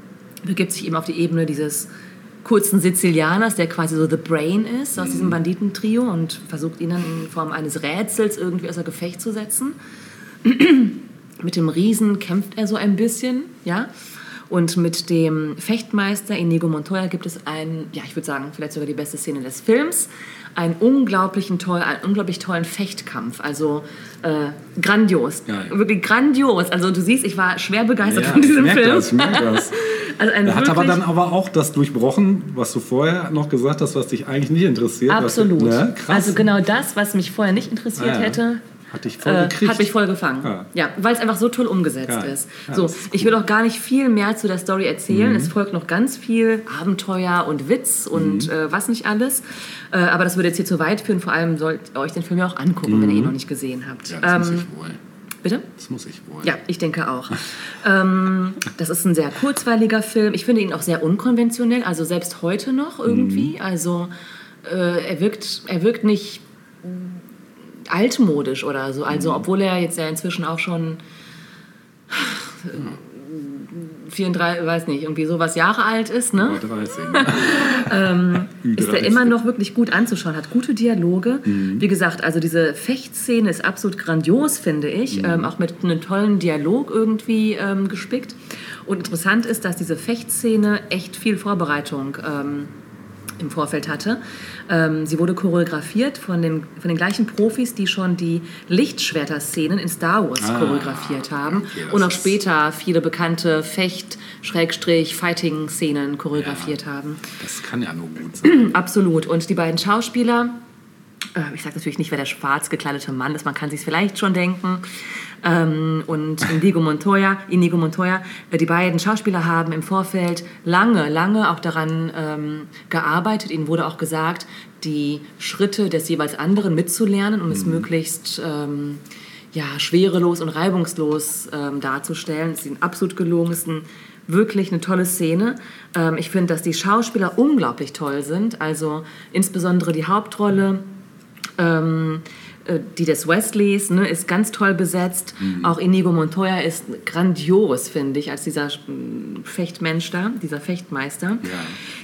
begibt sich eben auf die Ebene dieses kurzen Sizilianers, der quasi so the brain ist aus diesem Banditentrio und versucht ihn dann in Form eines Rätsels irgendwie außer Gefecht zu setzen. <clears throat> Mit dem Riesen kämpft er so ein bisschen, ja. Und mit dem Fechtmeister Inigo Montoya gibt es einen, ja, ich würde sagen, vielleicht sogar die beste Szene des Films, einen unglaublichen toll, einen unglaublich tollen Fechtkampf. Also äh, grandios, Geil. wirklich grandios. Also du siehst, ich war schwer begeistert Ja, von ich diesem merke Film. das, ich merke das. <laughs> Also Er hat aber dann aber auch das durchbrochen, was du vorher noch gesagt hast, was dich eigentlich nicht interessiert. Absolut. Was, ne? Krass. Also genau das, was mich vorher nicht interessiert Ah, ja. hätte, Hat dich voll äh, hat mich voll gefangen. Ja. Ja, weil es einfach so toll umgesetzt Geil. ist. Ja, so, ist ich will auch gar nicht viel mehr zu der Story Mhm. erzählen. Es folgt noch ganz viel Abenteuer und Witz und Mhm. äh, was nicht alles. Äh, aber das würde jetzt hier zu weit führen. Vor allem sollt ihr euch den Film ja auch angucken, wenn ihr ihn noch nicht gesehen habt. Mhm. ja, das muss Ähm, ich wohl. bitte? Das muss ich wohl. Ja, ich denke auch. ähm, das ist ein sehr kurzweiliger Film. Ich finde ihn auch sehr unkonventionell, also selbst heute noch irgendwie. Mhm. Also äh, er, wirkt, er wirkt nicht altmodisch oder so. Mhm. Also obwohl er jetzt ja inzwischen auch schon 34, weiß nicht, irgendwie sowas Jahre alt ist, ne? <laughs> <laughs> Über 30. ist er immer noch wirklich gut anzuschauen, hat gute Dialoge. Wie gesagt, also diese Fechtszene ist absolut grandios, finde ich, ähm, auch mit einem tollen Dialog irgendwie ähm, gespickt. Und interessant ist, dass diese Fechtszene echt viel Vorbereitung ähm, im Vorfeld hatte. Ähm, sie wurde choreografiert von den, von den gleichen Profis, die schon die Lichtschwerter-Szenen in Star Wars Ah, choreografiert haben okay, und auch später viele bekannte Fecht-Fighting-Szenen choreografiert haben. Das kann ja nur gut sein. <clears throat> Absolut. Und die beiden Schauspieler, äh, ich sage natürlich nicht, wer der schwarz gekleidete Mann ist, man kann sich vielleicht schon denken. Ähm, und Inigo Montoya, Inigo Montoya, äh, die beiden Schauspieler haben im Vorfeld lange, lange auch daran ähm, gearbeitet. Ihnen wurde auch gesagt, die Schritte des jeweils anderen mitzulernen, um es möglichst ähm, ja, schwerelos und reibungslos ähm, darzustellen. Es ist ihnen absolut gelungen. Es ist ein, wirklich eine tolle Szene. Ähm, ich finde, dass die Schauspieler unglaublich toll sind. Also insbesondere die Hauptrolle. Ähm, äh, die des Wesleys ne, ist ganz toll besetzt. Auch Inigo Montoya ist grandios, finde ich, als dieser mm, Fechtmensch da, dieser Fechtmeister.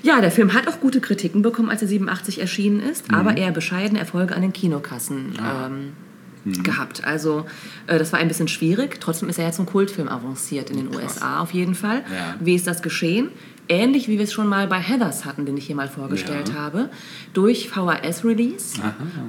Ja. der Film hat auch gute Kritiken bekommen, als er 87 erschienen ist, aber eher bescheidene Erfolge an den Kinokassen ähm, gehabt. Also äh, das war ein bisschen schwierig. Trotzdem ist er ja zum Kultfilm avanciert in den USA auf jeden Fall. Ja. Wie ist das geschehen? Ähnlich wie wir es schon mal bei Heathers hatten, den ich hier mal vorgestellt Ja. habe. Durch VHS-Release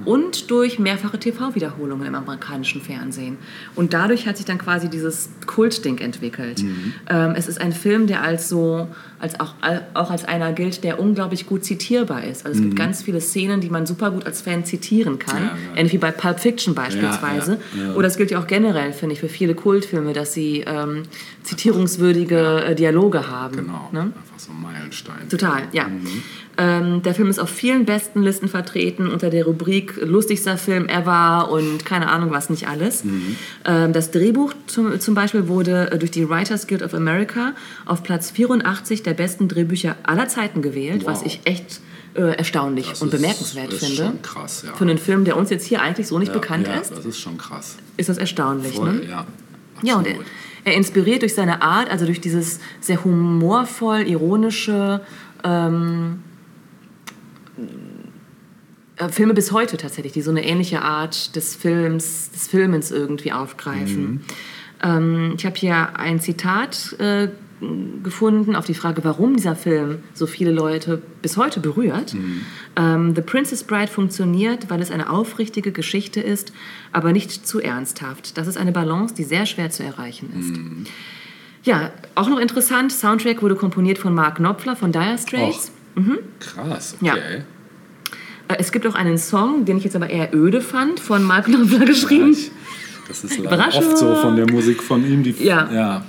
und durch mehrfache TV-Wiederholungen im amerikanischen Fernsehen. Und dadurch hat sich dann quasi dieses Kultding entwickelt. Mhm. Ähm, es ist ein Film, der als so, als auch, auch als einer gilt, der unglaublich gut zitierbar ist. Also es gibt ganz viele Szenen, die man super gut als Fan zitieren kann. Mhm. Ja, ja. Ähnlich wie bei Pulp Fiction beispielsweise. Ja. Oder das gilt ja auch generell, finde ich, für viele Kultfilme, dass sie ähm, zitierungswürdige äh, Dialoge haben. Genau. Ne? Einfach so ein Meilenstein. Total, ja. Ähm, der Film ist auf vielen besten Listen vertreten unter der Rubrik lustigster Film ever und keine Ahnung was nicht alles. Ähm, das Drehbuch zum, zum Beispiel wurde äh, durch die Writers Guild of America auf Platz 84 der besten Drehbücher aller Zeiten gewählt, was Wow. ich echt äh, erstaunlich Das und ist- bemerkenswert ist finde. schon krass, ja. Für einen Film, der uns jetzt hier eigentlich so nicht ja, bekannt ja, ist, das ist schon krass. ist das erstaunlich. Voll, ne? ja. Ja, und er, Absolut. er inspiriert durch seine Art, also durch dieses sehr humorvoll, ironische, ähm, äh, Filme bis heute tatsächlich, die so eine ähnliche Art des Films, des Filmens irgendwie aufgreifen. Ähm, ich habe hier ein Zitat äh, gefunden auf die Frage, warum dieser Film so viele Leute bis heute berührt. Ähm, The Princess Bride funktioniert, weil es eine aufrichtige Geschichte ist, aber nicht zu ernsthaft. Das ist eine Balance, die sehr schwer zu erreichen ist. Ja, auch noch interessant, Soundtrack wurde komponiert von Mark Knopfler von Dire Straits. Krass, Ja. okay. Äh, Es gibt auch einen Song, den ich jetzt aber eher öde fand, von Mark Knopfler geschrieben. Das ist leider oft so von der Musik von ihm. Die, Ja. ja.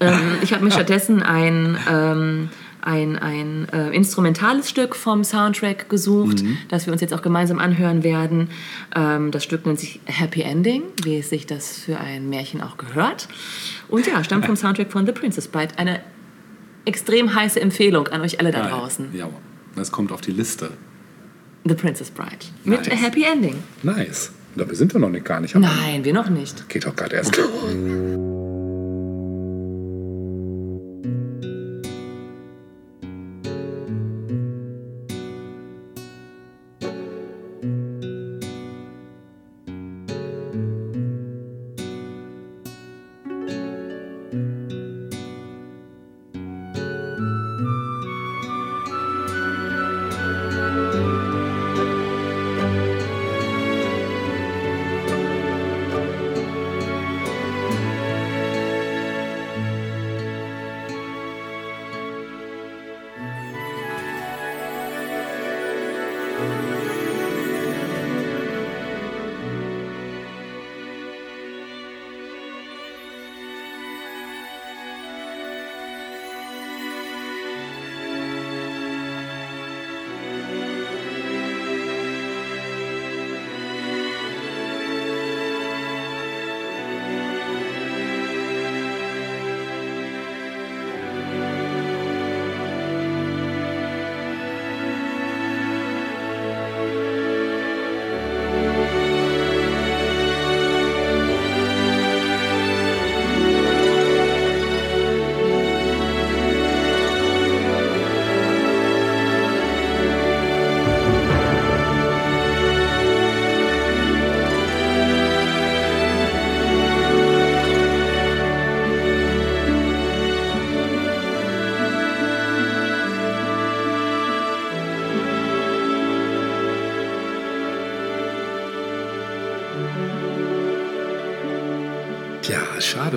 Ähm, ich habe mir stattdessen ein, ähm, ein, ein äh, instrumentales Stück vom Soundtrack gesucht, das wir uns jetzt auch gemeinsam anhören werden. Ähm, das Stück nennt sich Happy Ending, wie es sich das für ein Märchen auch gehört. Und ja, stammt vom Soundtrack von The Princess Bride. Eine extrem heiße Empfehlung an euch alle da draußen. Ja, das kommt auf die Liste. The Princess Bride. Mit Nice. A Happy Ending. Nice. Dabei sind wir noch nicht gar nicht. Nein, wir noch nicht. Geht doch gerade erst. <laughs>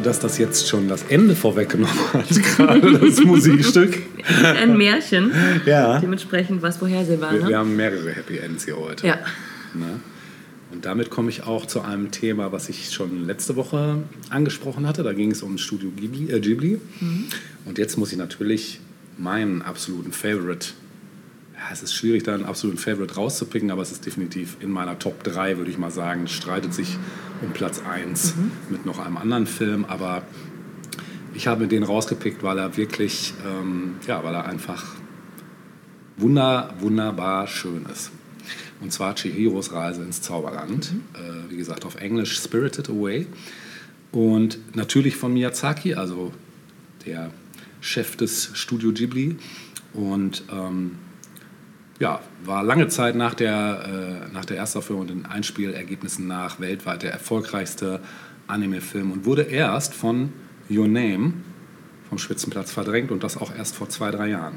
dass das jetzt schon das Ende vorweggenommen <laughs> hat, gerade das Musikstück. Ein Märchen. Ja. Dementsprechend was vorhersehbar. Wir, wir Ne? haben mehrere Happy Ends hier heute. Ja. Ne? Und damit komme ich auch zu einem Thema, was ich schon letzte Woche angesprochen hatte. Da ging es um Studio Ghibli. Äh, Ghibli. Und jetzt muss ich natürlich meinen absoluten Favorite. Ja, es ist schwierig, da einen absoluten Favorite rauszupicken, aber es ist definitiv in meiner Top 3, würde ich mal sagen. Es streitet sich um Platz 1 mit noch einem anderen Film, aber ich habe mir den rausgepickt, weil er wirklich, ähm, ja, weil er einfach wunder, wunderbar schön ist. Und zwar Chihiros Reise ins Zauberland. Äh, wie gesagt, auf Englisch Spirited Away. Und natürlich von Miyazaki, also der Chef des Studio Ghibli. Und ähm, ja, war lange Zeit nach der, äh, nach der Erstaufführung und den Einspielergebnissen nach weltweit der erfolgreichste Anime-Film und wurde erst von Your Name vom Spitzenplatz verdrängt und das auch erst vor zwei, drei Jahren.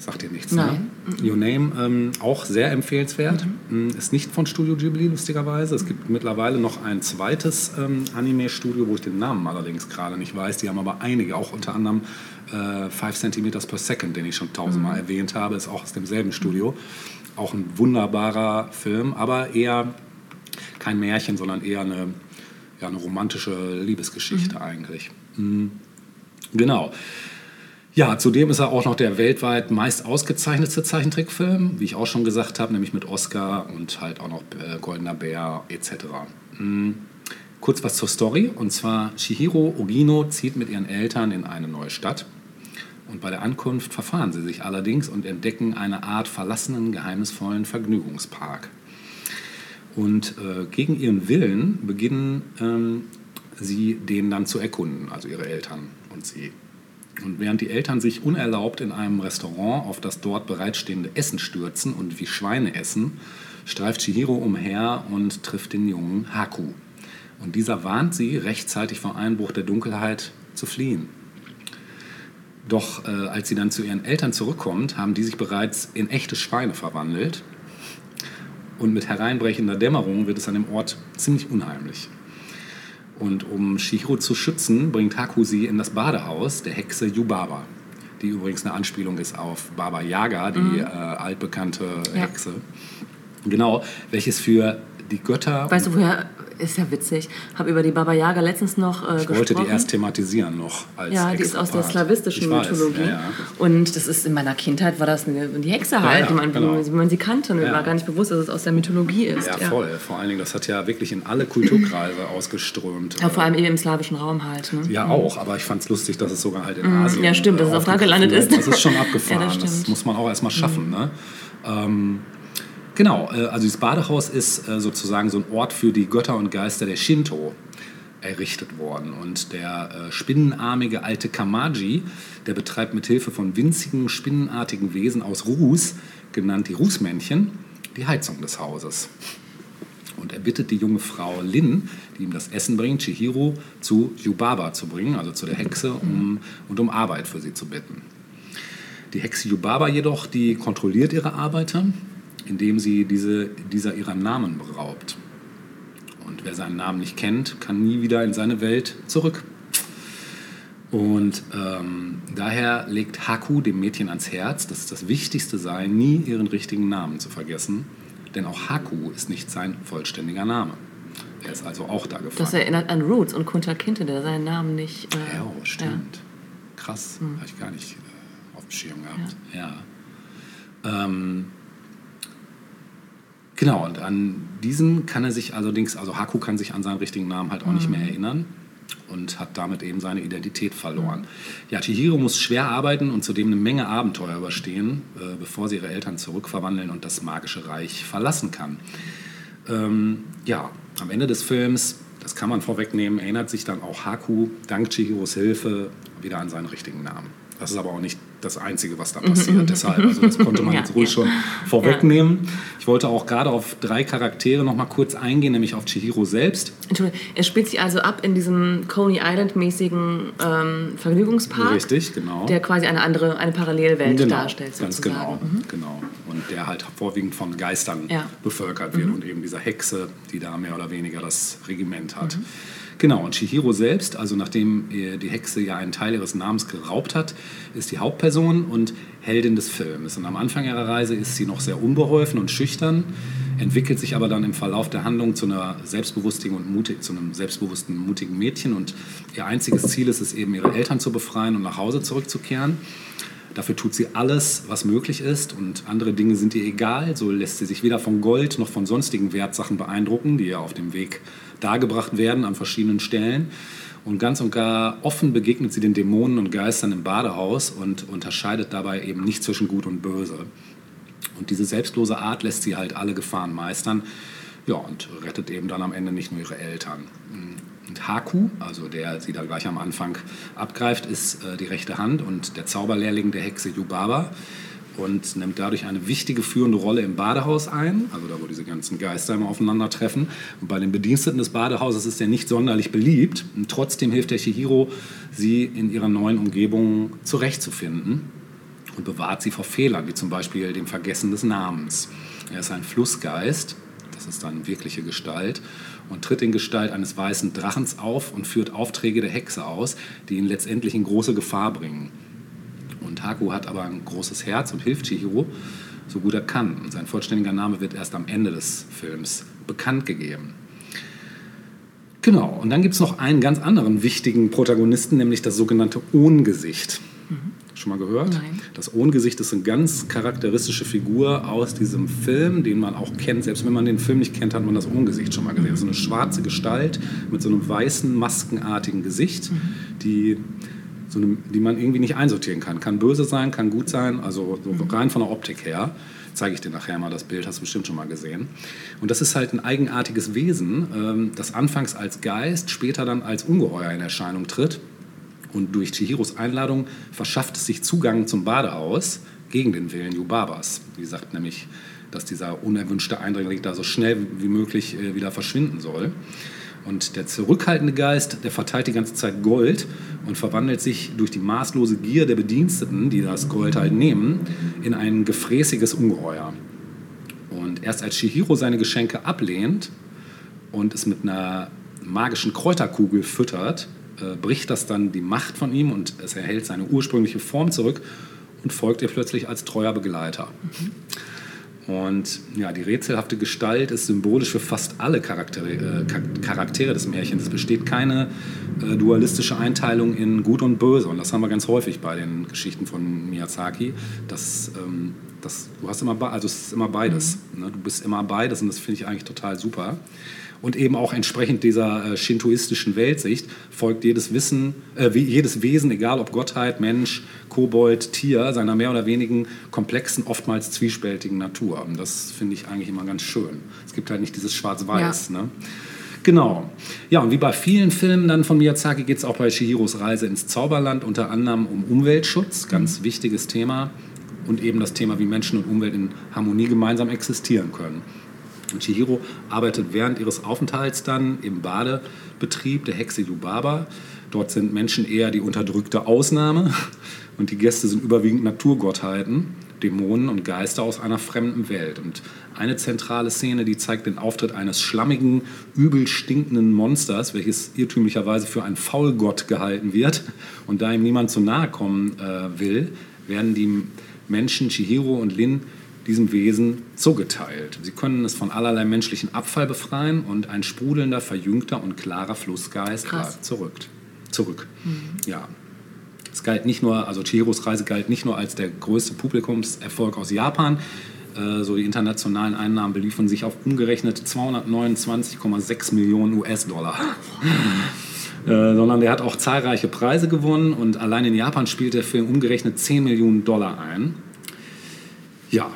Sagt ihr nichts, Nein. ne? Your Name, ähm, auch sehr empfehlenswert. Mm, Ist nicht von Studio Ghibli, lustigerweise. Es gibt mittlerweile noch ein zweites ähm, Anime-Studio, wo ich den Namen allerdings gerade nicht weiß. Die haben aber einige, auch unter anderem äh, 5 cm per Second, den ich schon tausendmal erwähnt habe, ist auch aus demselben Studio. Auch ein wunderbarer Film, aber eher kein Märchen, sondern eher eine, ja, eine romantische Liebesgeschichte eigentlich. Mm. Genau. Ja, zudem ist er auch noch der weltweit meist ausgezeichnetste Zeichentrickfilm, wie ich auch schon gesagt habe, nämlich mit Oscar und halt auch noch äh, Goldener Bär etc. Mm. Kurz was zur Story, und zwar Chihiro Ogino zieht mit ihren Eltern in eine neue Stadt. Und bei der Ankunft verfahren sie sich allerdings und entdecken eine Art verlassenen, geheimnisvollen Vergnügungspark. Und äh, gegen ihren Willen beginnen ähm, sie, den dann zu erkunden, also ihre Eltern und sie. Und während die Eltern sich unerlaubt in einem Restaurant auf das dort bereitstehende Essen stürzen und wie Schweine essen, streift Chihiro umher und trifft den jungen Haku. Und dieser warnt sie, rechtzeitig vor Einbruch der Dunkelheit zu fliehen. Doch äh, als sie dann zu ihren Eltern zurückkommt, haben die sich bereits in echte Schweine verwandelt. Und mit hereinbrechender Dämmerung wird es an dem Ort ziemlich unheimlich. Und um Shihiro zu schützen, bringt Haku sie in das Badehaus der Hexe Yubaba, die übrigens eine Anspielung ist auf Baba Yaga, die äh, altbekannte Ja. Hexe. Genau, welches für die Götter. Weißt du, woher, ist ja witzig, habe über die Baba Yaga letztens noch äh, ich wollte gesprochen. die erst thematisieren noch als Ja, die ist aus der slawistischen Ich weiß, Mythologie. Ja, ja. Und das ist in meiner Kindheit war das eine, die Hexe halt, ja, die man, genau. wie man sie kannte. Und mir war gar nicht bewusst, dass es aus der Mythologie ist. Ja, voll. Vor allen Dingen, das hat ja wirklich in alle Kulturkreise ausgeströmt. Ja, vor allem eben im slawischen Raum halt. Ne? Ja, auch, aber ich fand es lustig, dass es sogar halt in Asien. Mhm. Ja, stimmt, dass es auch da gelandet ist. Das ist schon <laughs> abgefahren. Das das, muss man auch erstmal schaffen. Ne? Ähm, genau, äh, also dieses Badehaus ist äh, sozusagen so ein Ort für die Götter und Geister der Shinto errichtet worden. Und der äh, spinnenarmige alte Kamaji, der betreibt mit Hilfe von winzigen, spinnenartigen Wesen aus Ruß, genannt die Rußmännchen, die Heizung des Hauses. Und er bittet die junge Frau Lin, die ihm das Essen bringt, Chihiro, zu Yubaba zu bringen, also zu der Hexe, um, und um Arbeit für sie zu bitten. Die Hexe Yubaba jedoch, die kontrolliert ihre Arbeiter, indem sie diese, dieser ihrer Namen beraubt. Und wer seinen Namen nicht kennt, kann nie wieder in seine Welt zurück. Und ähm, daher legt Haku dem Mädchen ans Herz, dass es das Wichtigste sei, nie ihren richtigen Namen zu vergessen. Denn auch Haku ist nicht sein vollständidiger Name. Er ist also auch da Das gefangen. erinnert an Roots und Kunta Kinte, der seinen Namen nicht. Äh, Ja, oh, stimmt. Krass, habe ich gar nicht äh, auf dem Schirm gehabt. Ja. Ähm, genau, und an diesen kann er sich allerdings, also Haku kann sich an seinen richtigen Namen halt auch nicht mehr erinnern und hat damit eben seine Identität verloren. Ja, Chihiro muss schwer arbeiten und zudem eine Menge Abenteuer überstehen, äh, bevor sie ihre Eltern zurückverwandeln und das magische Reich verlassen kann. Ähm, ja, am Ende des Films, das kann man vorwegnehmen, erinnert sich dann auch Haku dank Chihiros Hilfe wieder an seinen richtigen Namen. Das ist aber auch nicht das Einzige, was da passiert. <laughs> Deshalb, also das konnte man Ja, jetzt ruhig ja. schon vorwegnehmen. Ich wollte auch gerade auf drei Charaktere noch mal kurz eingehen, nämlich auf Chihiro selbst. Entschuldigung, er spielt sich also ab in diesem Coney Island-mäßigen ähm, Vergnügungspark, Richtig, genau. der quasi eine andere, eine Parallelwelt genau, darstellt. ganz sozusagen. genau, genau. Und der halt vorwiegend von Geistern Ja. bevölkert wird und eben dieser Hexe, die da mehr oder weniger das Regiment hat. Mhm. Genau, und Chihiro selbst, also nachdem die Hexe ja einen Teil ihres Namens geraubt hat, ist die Hauptperson und Heldin des Films. Und am Anfang ihrer Reise ist sie noch sehr unbeholfen und schüchtern, entwickelt sich aber dann im Verlauf der Handlung zu einer selbstbewussten und mutig, zu einem selbstbewussten, mutigen Mädchen. Und ihr einziges Ziel ist es eben, ihre Eltern zu befreien und nach Hause zurückzukehren. Dafür tut sie alles, was möglich ist und andere Dinge sind ihr egal. So lässt sie sich weder von Gold noch von sonstigen Wertsachen beeindrucken, die ihr auf dem Weg dargebracht werden an verschiedenen Stellen. Und ganz und gar offen begegnet sie den Dämonen und Geistern im Badehaus und unterscheidet dabei eben nicht zwischen Gut und Böse. Und diese selbstlose Art lässt sie halt alle Gefahren meistern. Ja, und rettet eben dann am Ende nicht nur ihre Eltern. Und Haku, also der sie da gleich am Anfang abgreift, ist äh, die rechte Hand und der Zauberlehrling der Hexe Yubaba und nimmt dadurch eine wichtige führende Rolle im Badehaus ein, also da, wo diese ganzen Geister immer aufeinandertreffen. Und bei den Bediensteten des Badehauses ist er nicht sonderlich beliebt. Und trotzdem hilft der Chihiro, sie in ihrer neuen Umgebung zurechtzufinden und bewahrt sie vor Fehlern, wie zum Beispiel dem Vergessen des Namens. Er ist ein Flussgeist, das ist dann wirkliche Gestalt, und tritt in Gestalt eines weißen Drachens auf und führt Aufträge der Hexe aus, die ihn letztendlich in große Gefahr bringen. Und Haku hat aber ein großes Herz und hilft Chihiro, so gut er kann. Und sein vollständiger Name wird erst am Ende des Films bekannt gegeben. Genau, und dann gibt es noch einen ganz anderen wichtigen Protagonisten, nämlich das sogenannte Ohngesicht. Schon mal gehört? Nein. Das Ohngesicht ist eine ganz charakteristische Figur aus diesem Film, den man auch kennt. Selbst wenn man den Film nicht kennt, hat man das Ohngesicht schon mal gesehen. So eine schwarze Gestalt mit so einem weißen, maskenartigen Gesicht, die, so eine, die man irgendwie nicht einsortieren kann. Kann böse sein, kann gut sein, also so rein von der Optik her. Zeige ich dir nachher mal das Bild, hast du bestimmt schon mal gesehen. Und das ist halt ein eigenartiges Wesen, ähm, das anfangs als Geist, später dann als Ungeheuer in Erscheinung tritt. Und durch Chihiros Einladung verschafft es sich Zugang zum Badehaus gegen den Willen Yubabas. Wie gesagt, nämlich dass dieser unerwünschte Eindringling da so schnell wie möglich äh, wieder verschwinden soll. Und der zurückhaltende Geist, der verteilt die ganze Zeit Gold und verwandelt sich durch die maßlose Gier der Bediensteten, die das Gold halt nehmen, in ein gefräßiges Ungeheuer. Und erst als Shihiro seine Geschenke ablehnt und es mit einer magischen Kräuterkugel füttert, äh, bricht das dann die Macht von ihm und es erhält seine ursprüngliche Form zurück und folgt ihr plötzlich als treuer Begleiter. Mhm. Und ja, die rätselhafte Gestalt ist symbolisch für fast alle Charaktere, äh, Charaktere des Märchens. Es besteht keine äh, dualistische Einteilung in Gut und Böse. Und das haben wir ganz häufig bei den Geschichten von Miyazaki. Das, ähm, das, du hast immer, also es ist immer beides. Ne? Du bist immer beides und das finde ich eigentlich total super. Und eben auch entsprechend dieser äh, shintoistischen Weltsicht folgt jedes Wissen, äh, jedes Wesen, egal ob Gottheit, Mensch, Kobold, Tier, seiner mehr oder weniger komplexen, oftmals zwiespältigen Natur. Und das finde ich eigentlich immer ganz schön. Es gibt halt nicht dieses Schwarz-Weiß. Ja. Ne? Genau. Ja, und wie bei vielen Filmen dann von Miyazaki geht es auch bei Shihiros Reise ins Zauberland unter anderem um Umweltschutz, ganz wichtiges Thema. Und eben das Thema, wie Menschen und Umwelt in Harmonie gemeinsam existieren können. Und Chihiro arbeitet während ihres Aufenthalts dann im Badebetrieb der Hexe Yubaba. Dort sind Menschen eher die unterdrückte Ausnahme und die Gäste sind überwiegend Naturgottheiten, Dämonen und Geister aus einer fremden Welt. Und eine zentrale Szene, die zeigt den Auftritt eines schlammigen, übel stinkenden Monsters, welches irrtümlicherweise für einen Faulgott gehalten wird. Und da ihm niemand zu nahe kommen äh, will, werden die Menschen Chihiro und Lin diesem Wesen zugeteilt. Sie können es von allerlei menschlichen Abfall befreien und ein sprudelnder, verjüngter und klarer Flussgeist Krass. bleibt zurück. zurück. Mhm. Ja. Es galt nicht nur, also Chihiros Reise galt nicht nur als der größte Publikumserfolg aus Japan, äh, so die internationalen Einnahmen beliefen sich auf umgerechnet 229,6 Millionen US-Dollar. Äh, sondern der hat auch zahlreiche Preise gewonnen und allein in Japan spielt der Film umgerechnet 10 Millionen Dollar ein. Ja,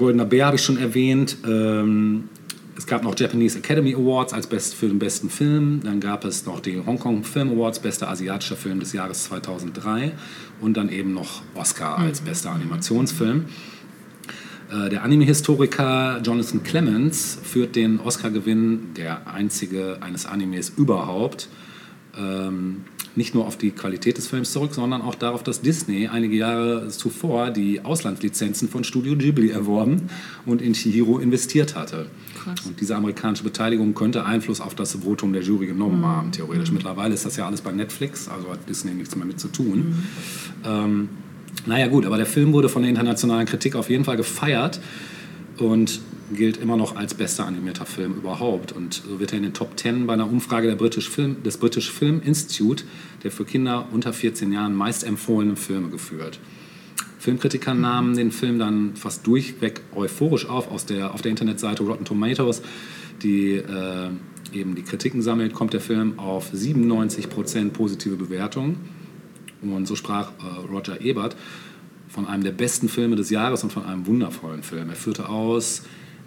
Goldener Bär habe ich schon erwähnt. Ähm, es gab noch Japanese Academy Awards als best für den besten Film. Dann gab es noch die Hong Kong Film Awards, bester asiatischer Film des Jahres 2003. Und dann eben noch Oscar als mhm. bester Animationsfilm. Äh, der Anime-Historiker Jonathan Clements führt den Oscar-Gewinn, der einzige eines Animes überhaupt, ähm, nicht nur auf die Qualität des Films zurück, sondern auch darauf, dass Disney einige Jahre zuvor die Auslandslizenzen von Studio Ghibli erworben und in Chihiro investiert hatte. Krass. Und diese amerikanische Beteiligung könnte Einfluss auf das Votum der Jury genommen mhm. haben, theoretisch. Mittlerweile ist das ja alles bei Netflix, also hat Disney nichts mehr mit zu tun. Mhm. Ähm, naja gut, aber der Film wurde von der internationalen Kritik auf jeden Fall gefeiert und gilt immer noch als bester animierter Film überhaupt. Und so wird er in den Top 10 bei einer Umfrage British Film, des British Film Institute, der für Kinder unter 14 Jahren meist empfohlenen Filme geführt. Filmkritiker nahmen den Film dann fast durchweg euphorisch auf. Aus der, auf der Internetseite Rotten Tomatoes, die äh, eben die Kritiken sammelt, kommt der Film auf 97% positive Bewertungen. Und so sprach äh, Roger Ebert von einem der besten Filme des Jahres und von einem wundervollen Film. Er führte aus,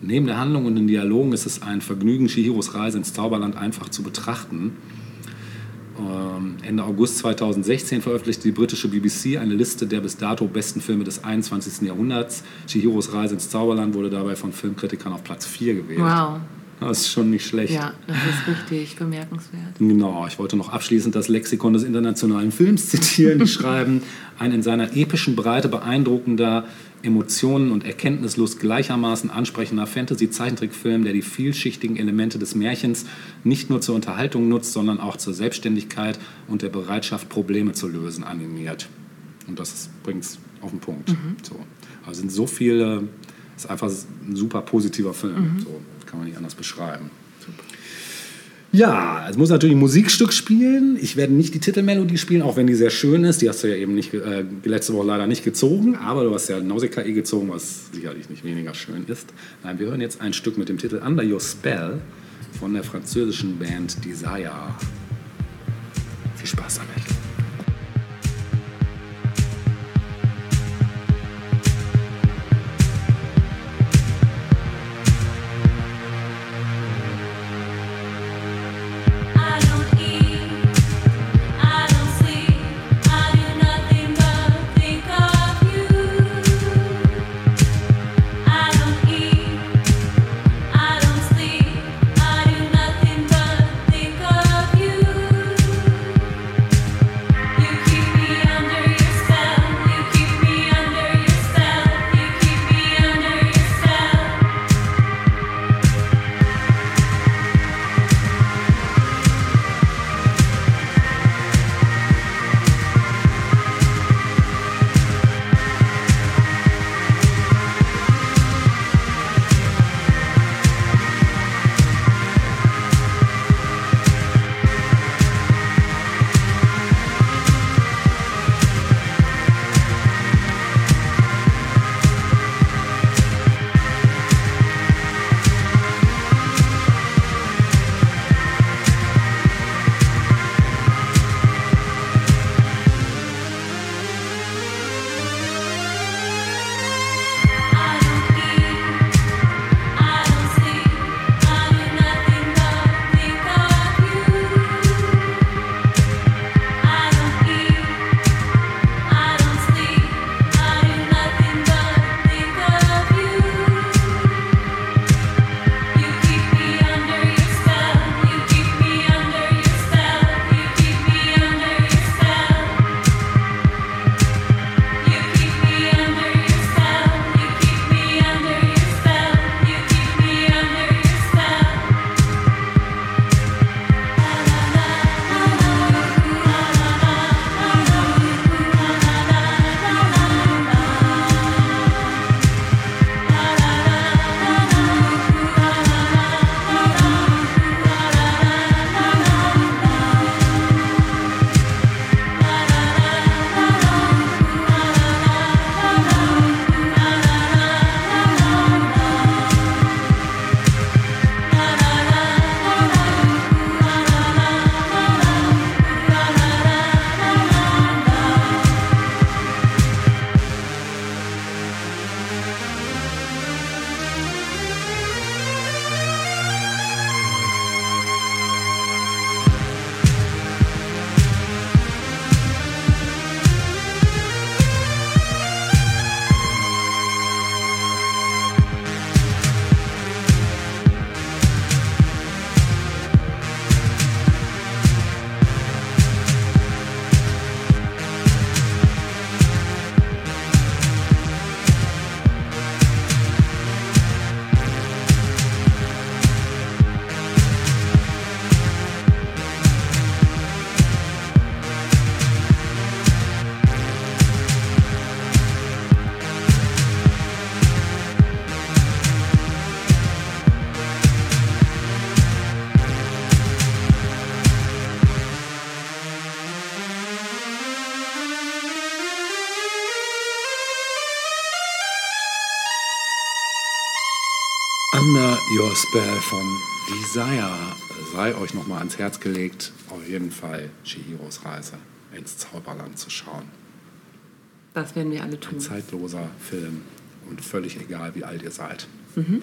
Neben der Handlung und den Dialogen ist es ein Vergnügen, Shihiros Reise ins Zauberland einfach zu betrachten. Ähm, Ende August 2016 veröffentlichte die britische BBC eine Liste der bis dato besten Filme des 21. Jahrhunderts. Chihiros Reise ins Zauberland wurde dabei von Filmkritikern auf Platz 4 gewählt. Wow. Das ist schon nicht schlecht. Ja, das ist richtig <laughs> bemerkenswert. Genau, ich wollte noch abschließend das Lexikon des internationalen Films zitieren. Die <laughs> schreiben, ein in seiner epischen Breite beeindruckender, Emotionen und Erkenntnislust gleichermaßen ansprechender Fantasy-Zeichentrickfilm, der die vielschichtigen Elemente des Märchens nicht nur zur Unterhaltung nutzt, sondern auch zur Selbstständigkeit und der Bereitschaft, Probleme zu lösen, animiert. Und das bringt es auf den Punkt. Mhm. So. Also sind so viele, ist einfach ein super positiver Film. Mhm. So kann man nicht anders beschreiben. Ja, es muss natürlich ein Musikstück spielen. Ich werde nicht die Titelmelodie spielen, auch wenn die sehr schön ist. Die hast du ja eben nicht, äh, letzte Woche leider nicht gezogen, aber du hast ja Nausicaa gezogen, was sicherlich nicht weniger schön ist. Nein, wir hören jetzt ein Stück mit dem Titel Under Your Spell von der französischen Band Desire. Viel Spaß damit. Spell von Desire sei euch nochmal ans Herz gelegt, auf jeden Fall Chihiros Reise ins Zauberland zu schauen. Das werden wir alle Ein tun. zeitloser Film und völlig egal, wie alt ihr seid. Mhm.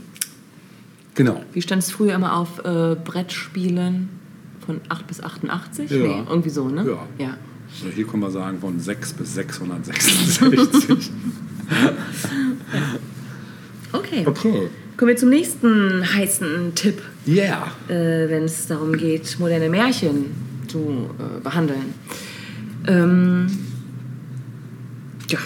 Genau. Wie stand es früher immer auf äh, Brettspielen von 8 bis 88? Ja. Nee, irgendwie so, ne? Ja. ja. Also hier können wir sagen von 6 bis 666. <laughs> Okay. okay. Kommen wir zum nächsten heißen Tipp, Yeah. äh, wenn es darum geht, moderne Märchen zu äh, behandeln. Ähm, ja,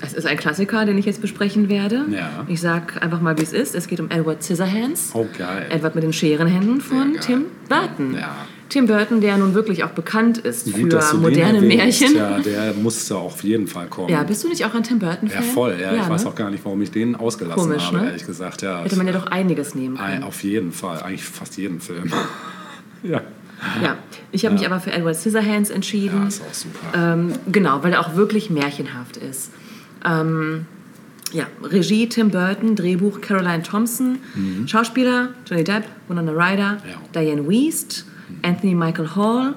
es ist ein Klassiker, den ich jetzt besprechen werde. Ja. Ich sag einfach mal, wie es ist. Es geht um Edward Scissorhands. Oh, geil. Edward mit den Scherenhänden von. Tim Burton. Ja. Tim Burton, der nun wirklich auch bekannt ist Gut, für moderne. Märchen. Ja, der musste auf jeden Fall kommen. Ja, bist du nicht auch ein Tim Burton-Fan? Ja, voll. Ja, ich weiß ne? auch gar nicht, warum ich den ausgelassen Komisch, habe, ne? ehrlich gesagt. Ja, Hätte man ja doch einiges nehmen können. auf jeden Fall. Eigentlich fast jeden Film. <laughs> ja. Ja, ich habe mich aber für Edward Scissorhands entschieden. ja, ist auch super. Ähm, genau, weil er auch wirklich märchenhaft ist. Ähm, ja, Regie Tim Burton, Drehbuch Caroline Thompson, Schauspieler Johnny Depp, Winona Ryder, Ja. Diane Wiest, Anthony Michael Hall,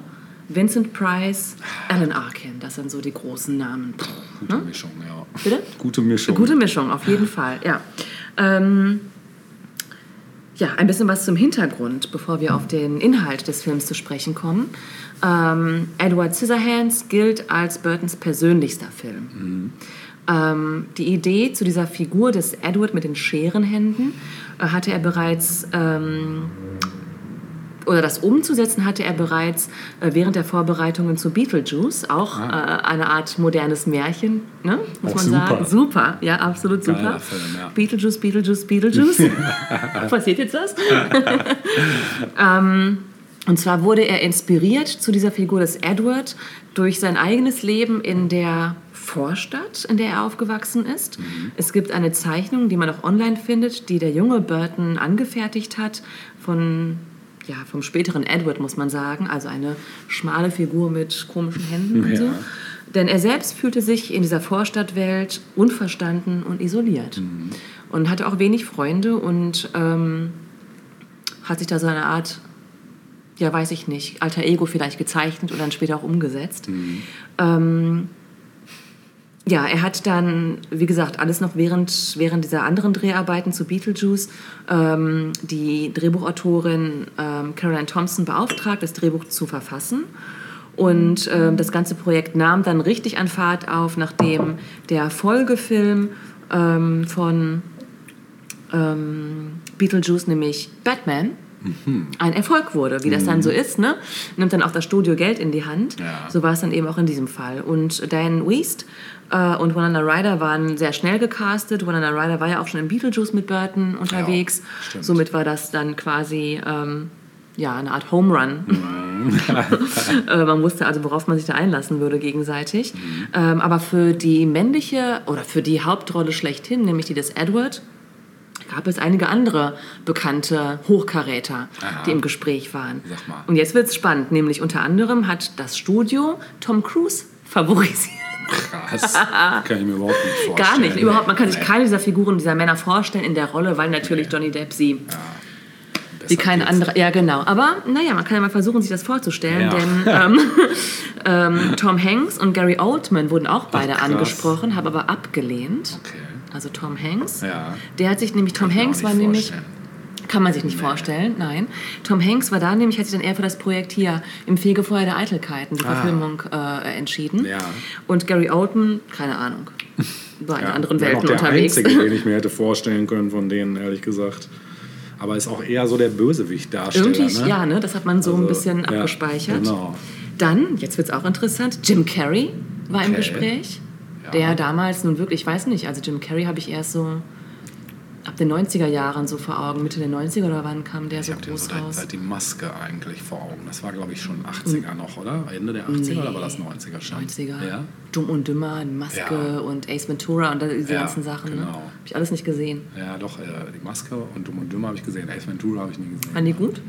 Vincent Price, Alan Arkin. Das sind so die großen Namen. Gute Mischung, ja. Bitte? Gute Mischung. Gute Mischung, auf jeden Fall, ja. Ähm, ja, ein bisschen was zum Hintergrund, bevor wir auf den Inhalt des Films zu sprechen kommen. Ähm, Edward Scissorhands gilt als Burtons persönlichster Film. Ähm, die Idee zu dieser Figur des Edward mit den Scherenhänden äh, hatte er bereits ähm, oder das umzusetzen hatte er bereits äh, während der Vorbereitungen zu Beetlejuice, auch äh, eine Art modernes Märchen, ne? muss Auch man super. sagen. Super, ja, absolut super. Geiler Film, ja. Beetlejuice, Beetlejuice, Beetlejuice. <laughs> Passiert jetzt das? <laughs> ähm, und zwar wurde er inspiriert zu dieser Figur des Edward durch sein eigenes Leben in der Vorstadt, in der er aufgewachsen ist. Es gibt eine Zeichnung, die man auch online findet, die der junge Burton angefertigt hat von ja, vom späteren Edward, muss man sagen. Also eine schmale Figur mit komischen Händen und Ja. so. Denn er selbst fühlte sich in dieser Vorstadtwelt unverstanden und isoliert. Und hatte auch wenig Freunde und ähm, hat sich da so eine Art, ja, weiß ich nicht, alter Ego vielleicht gezeichnet und dann später auch umgesetzt. Ähm, ja, er hat dann, wie gesagt, alles noch während, während dieser anderen Dreharbeiten zu Beetlejuice ähm, die Drehbuchautorin ähm, Caroline Thompson beauftragt, das Drehbuch zu verfassen. Und ähm, das ganze Projekt nahm dann richtig an Fahrt auf, nachdem der Folgefilm ähm, von ähm, Beetlejuice, nämlich Batman, ein Erfolg wurde, wie das dann so ist. Ne? Nimmt dann auch das Studio Geld in die Hand. Ja. So war es dann eben auch in diesem Fall. Und Diane Wiest äh, und Winona Ryder waren sehr schnell gecastet. Winona Ryder war ja auch schon in Beetlejuice mit Burton unterwegs. stimmt. Somit war das dann quasi ähm, ja, eine Art Home Run. <laughs> äh, man wusste also, worauf man sich da einlassen würde gegenseitig. Ähm, aber für die männliche oder für die Hauptrolle schlechthin, nämlich die des Edward, gab es einige andere bekannte Hochkaräter, Aha. die im Gespräch waren. Und jetzt wird es spannend, nämlich unter anderem hat das Studio Tom Cruise favorisiert. Krass. Kann ich mir überhaupt nicht vorstellen. Gar nicht, überhaupt. Man kann sich keine dieser Figuren, dieser Männer vorstellen in der Rolle, weil natürlich Johnny Depp sie Besser wie kein anderer. Ja, genau. Aber naja, man kann ja mal versuchen, sich das vorzustellen, Ja. denn <laughs> ähm, <laughs> ähm, Tom Hanks und Gary Oldman wurden auch beide krass. angesprochen, haben aber abgelehnt. Okay. Also Tom Hanks. Ja. Der hat sich nämlich, Tom Hanks war nämlich, vorstellen. Kann man sich nicht vorstellen, nein. Tom Hanks war da nämlich, hat sich dann eher für das Projekt hier im Fegefeuer der Eitelkeiten, die Ah. Verfilmung, äh, entschieden. Ja. Und Gary Oldman, keine Ahnung, war in Ja, anderen Welten der unterwegs. einzige, den ich mir <laughs> hätte vorstellen können von denen, ehrlich gesagt. Aber ist auch eher so der Bösewicht-Darsteller. Irgendwie, ne? ja, ne, das hat man so ein Also, bisschen ja, abgespeichert. genau. Dann, jetzt wird es auch interessant, Jim Carrey war im Okay. Gespräch. Ja. Der damals nun wirklich, ich weiß nicht, also Jim Carrey habe ich erst so ab den 90er Jahren so vor Augen, Mitte der 90er oder wann kam der Ich so groß so raus? seit die Maske eigentlich vor Augen. Das war, glaube ich, schon 80er noch, oder? Ende der 80er oder war das 90er schon? 90er. Ja? Dumm und Dümmer, Maske Ja. und Ace Ventura und diese Ja, ganzen Sachen. Ne? genau. Habe ich alles nicht gesehen. Ja, doch, äh, die Maske und Dumm und Dümmer habe ich gesehen. Ace Ventura habe ich nie gesehen. Waren die gut?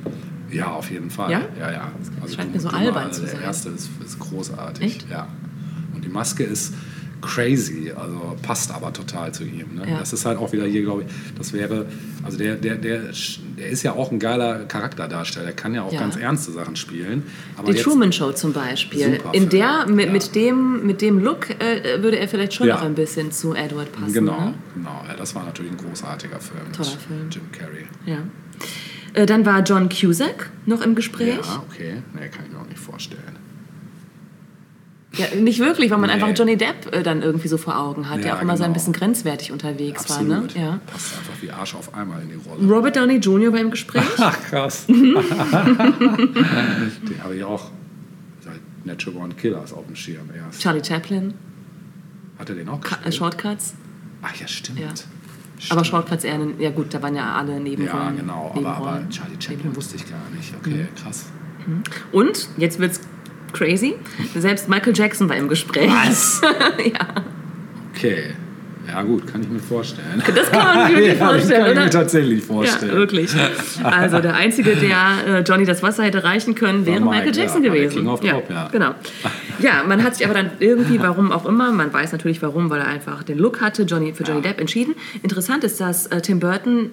Ja, auf jeden Fall. Ja? Ja, ja. Also scheint mir so albern also zu Der sein. erste ist, ist großartig. Echt? Ja. Und die Maske ist crazy, also passt aber total zu ihm. Ne? Ja. Das ist halt auch wieder hier, glaube ich, das wäre, also der, der, der, der ist ja auch ein geiler Charakterdarsteller, der kann ja auch Ja. ganz ernste Sachen spielen. Aber Die Truman Show zum Beispiel. In der, mit, ja. mit, dem, mit dem Look äh, würde er vielleicht schon noch ein bisschen zu Edward passen. Genau, Ne? genau. Ja, das war natürlich ein großartiger Film. Toller Film. Jim Carrey. Ja. Äh, dann war John Cusack noch im Gespräch. Ja, okay. Nee, kann ich mir auch nicht vorstellen. Ja, nicht wirklich, weil man Nee. einfach Johnny Depp äh, dann irgendwie so vor Augen hat, der Ja, auch immer so ein genau. bisschen grenzwertig unterwegs war. Ne? Absolut. Ja. Passt einfach wie Arsch auf einmal in die Rolle. Robert Downey Jr. war im Gespräch. <laughs> Ach, krass. <laughs> Den habe ich auch seit Natural Born Killers auf dem Schirm erst. Charlie Chaplin, Hat er den auch Ka- gespielt? Shortcuts. Ach ja, stimmt. Ja. Stimmt. Aber Shortcuts eher, ja gut, da waren ja alle Nebenrollen. Ja, genau. Aber, aber. Charlie Chaplin wusste ich gar nicht. Okay, Mhm. krass. Und, jetzt wird's crazy, selbst Michael Jackson war im Gespräch. Was? <laughs> ja, Okay. Ja gut, kann ich mir vorstellen. das kann man <laughs> sich wirklich ja, das vorstellen, kann ich mir oder? tatsächlich Ja, vorstellen. wirklich. Also der Einzige, der äh, Johnny das Wasser hätte reichen können, wäre Mike, Michael Jackson ja, gewesen. King of ja, Pop, ja. Genau. Ja, man hat sich aber dann irgendwie, warum auch immer, man weiß natürlich warum, weil er einfach den Look hatte, Johnny, für Johnny Ja. Depp entschieden. Interessant ist, dass äh, Tim Burton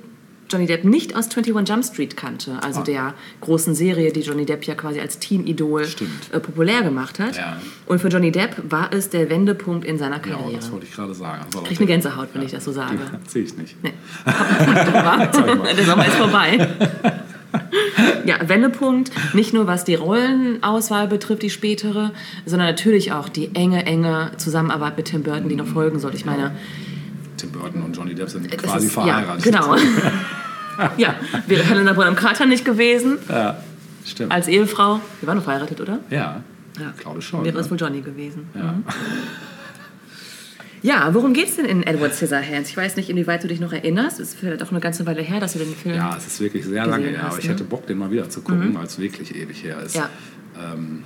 Johnny Depp nicht aus 21 Jump Street kannte, also Ah. der großen Serie, die Johnny Depp ja quasi als Teen-Idol äh, populär gemacht hat. Ja. Und für Johnny Depp war es der Wendepunkt in seiner Ja, Karriere. das wollte ich gerade sagen. Also, Krieg eine Gänsehaut, wenn ich das so sage. <laughs> Sehe ich nicht. Nee. Der Sommer ist vorbei. <laughs> Ja, Wendepunkt, nicht nur was die Rollenauswahl betrifft, die spätere, sondern natürlich auch die enge, enge Zusammenarbeit mit Tim Burton, die noch folgen soll. Ich meine, Tim Burton und Johnny Depp sind das quasi ist, verheiratet. Ja, genau. <laughs> ja, wäre Helena Bonham Carter nicht gewesen Ja, stimmt. als Ehefrau. Wir waren noch verheiratet, oder? ja, Ja. ich glaube schon. Wäre es ne? wohl Johnny gewesen. ja. Ja, worum geht's denn in Edward Scissorhands? Ich weiß nicht, inwieweit du dich noch erinnerst. Es ist vielleicht auch eine ganze Weile her, dass du den Film. ja, es ist wirklich sehr lange her, hast, aber ich ne? hätte Bock, den mal wieder zu gucken, weil es wirklich ewig her ist. Ja. Ähm,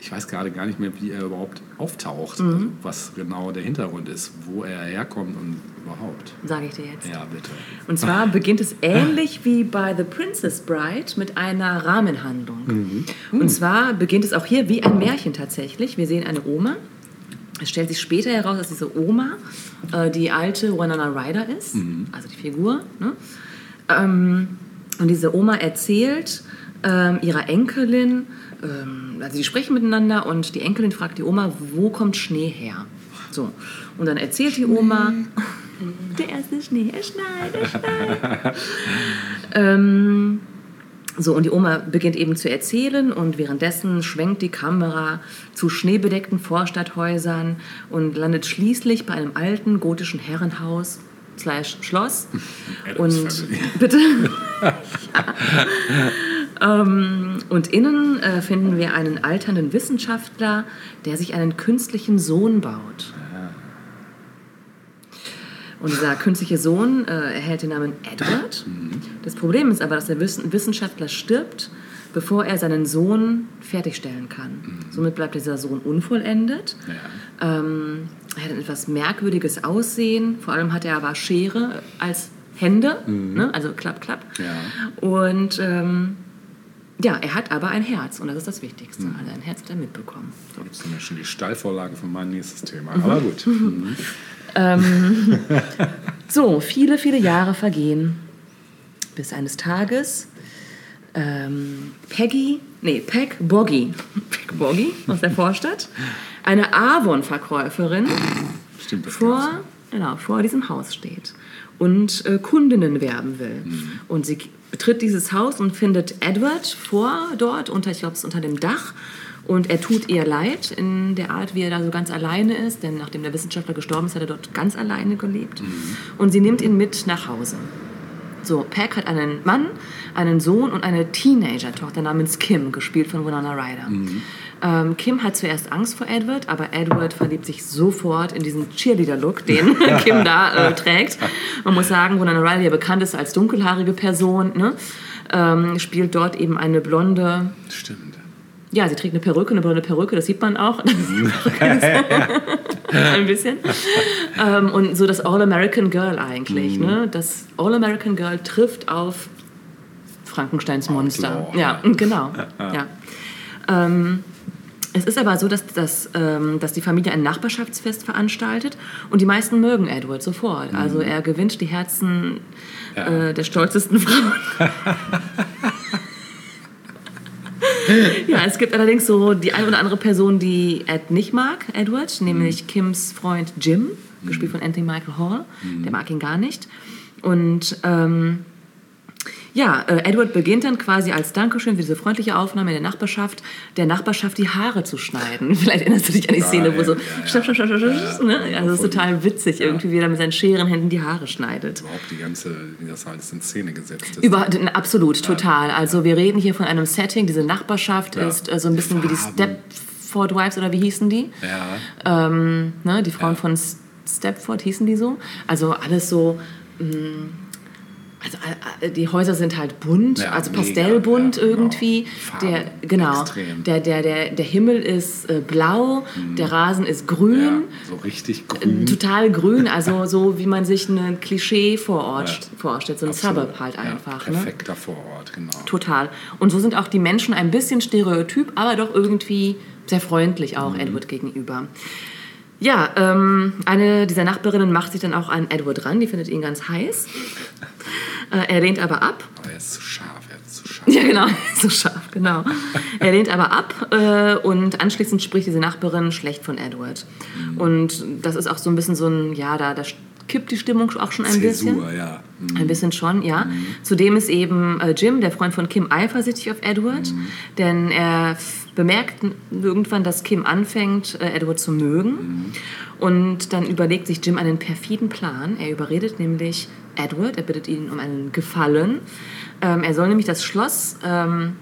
ich weiß gerade gar nicht mehr, wie er überhaupt auftaucht, Mhm. also was genau der Hintergrund ist, wo er herkommt und überhaupt. Sage ich dir jetzt. Ja, bitte. Und zwar <laughs> beginnt es ähnlich wie bei The Princess Bride mit einer Rahmenhandlung. Und zwar beginnt es auch hier wie ein Märchen tatsächlich. Wir sehen eine Oma. Es stellt sich später heraus, dass diese Oma äh, die alte Winona Ryder ist, also die Figur. Ne? Ähm, und diese Oma erzählt ähm, ihrer Enkelin, ähm, also die sprechen miteinander und die Enkelin fragt die Oma, wo kommt Schnee her? So. Und dann erzählt die Oma, <laughs> der erste Schnee, er schneit, er schneit. <laughs> ähm, so, und die Oma beginnt eben zu erzählen und währenddessen schwenkt die Kamera zu schneebedeckten Vorstadthäusern und landet schließlich bei einem alten gotischen Herrenhaus slash Schloss. <laughs> Und <laughs> bitte. ja. <laughs> ähm, und innen äh, finden wir einen alternden Wissenschaftler, der sich einen künstlichen Sohn baut. Und dieser künstliche Sohn äh, erhält den Namen Edward. Das Problem ist aber, dass der Wissen Wissenschaftler stirbt, bevor er seinen Sohn fertigstellen kann. Somit bleibt dieser Sohn unvollendet. Ja. Ähm, er hat ein etwas merkwürdiges Aussehen. Vor allem hat er aber Schere als Hände, ne? also klapp, klapp. Ja. Und ähm, ja, er hat aber ein Herz und das ist das Wichtigste. Also ein Herz hat er mitbekommen. So. Das ist ja schon die Steilvorlage für mein nächstes Thema. Mhm. Aber gut. Mhm. <laughs> So, viele, viele Jahre vergehen, bis eines Tages ähm, Peggy, nee, Peg Boggy, Peg Boggy aus der Vorstadt, eine Avon-Verkäuferin vor, genau, vor diesem Haus steht und äh, Kundinnen werben will. Und sie betritt dieses Haus und findet Edward vor dort, unter, ich glaube, unter dem Dach. Und er tut ihr leid in der Art, wie er da so ganz alleine ist, denn nachdem der Wissenschaftler gestorben ist, hat er dort ganz alleine gelebt. Und sie nimmt ihn mit nach Hause. So, Peck hat einen Mann, einen Sohn und eine Teenager-Tochter namens Kim, gespielt von Winona Ryder. Ähm, Kim hat zuerst Angst vor Edward, aber Edward verliebt sich sofort in diesen Cheerleader-Look, den <laughs> <laughs> Kim da äh, trägt. Man muss sagen, Ryder, die ja bekannt ist als dunkelhaarige Person, ne? ähm, spielt dort eben eine blonde, Stimmt. ja, sie trägt eine Perücke, eine blonde Perücke, das sieht man auch. <laughs> Ein bisschen. Ähm, und so das All-American Girl eigentlich. Ne? Das All-American Girl trifft auf Frankensteins Monster. Outlaw. Ja, genau. Ja. Ähm, Es ist aber so, dass, dass, ähm, dass die Familie ein Nachbarschaftsfest veranstaltet und die meisten mögen Edward sofort. Also er gewinnt die Herzen Mhm. Ja. äh, der stolzesten <laughs> Frauen. ja, es gibt allerdings so die eine oder andere Person, die Ed nicht mag, Edward, nämlich Kims Freund Jim, gespielt von Anthony Michael Hall. Der mag ihn gar nicht. Und ähm, ja, äh, Edward beginnt dann quasi als Dankeschön für diese freundliche Aufnahme in der Nachbarschaft, der Nachbarschaft die Haare zu schneiden. <laughs> Vielleicht erinnerst du dich an die Szene, wo so schnapp, schnapp, schnapp, schnapp, ne? Also das ist total witzig irgendwie, wie er mit seinen Scherenhänden die Haare schneidet. Überhaupt die ganze, wie das alles in Szene gesetzt ist. Über, absolut, total. Also wir reden hier von einem Setting, diese Nachbarschaft ist äh, so ein bisschen wie die. Stepford Wives oder wie hießen die? ja, Ähm, ne, die Frauen von Stepford hießen die so. Also alles so. mh, Also äh, die Häuser sind halt bunt, Ja, also mega, pastellbunt ja, genau. irgendwie. Farben, Der genau, extrem. der der der der Himmel ist äh, blau, der Rasen ist ja, grün. so richtig grün. Total grün, <laughs> also so wie man sich ein Klischee vorort Ja. vorstellt, so ein Absolut. Suburb halt Ja, einfach. ne? perfekter Vorort, genau. Total. Und so sind auch die Menschen ein bisschen stereotyp, aber doch irgendwie sehr freundlich auch Edward gegenüber. Ja, ähm, eine dieser Nachbarinnen macht sich dann auch an Edward ran, die findet ihn ganz heiß. Äh, er lehnt aber ab. Aber er ist zu scharf, er ist zu scharf. Ja, genau, <laughs> so scharf, genau. Er lehnt aber ab äh, und anschließend spricht diese Nachbarin schlecht von Edward. Und das ist auch so ein bisschen so ein, ja, da, da kippt die Stimmung auch schon ein bisschen. Zäsur, ja. Mhm. Ein bisschen schon, ja. Zudem ist eben äh, Jim, der Freund von Kim, eifersüchtig auf Edward, denn er bemerkt irgendwann, dass Kim anfängt, äh, Edward zu mögen. Und dann überlegt sich Jim einen perfiden Plan. Er überredet nämlich Edward, er bittet ihn um einen Gefallen. Ähm, er soll nämlich das Schloss, ähm,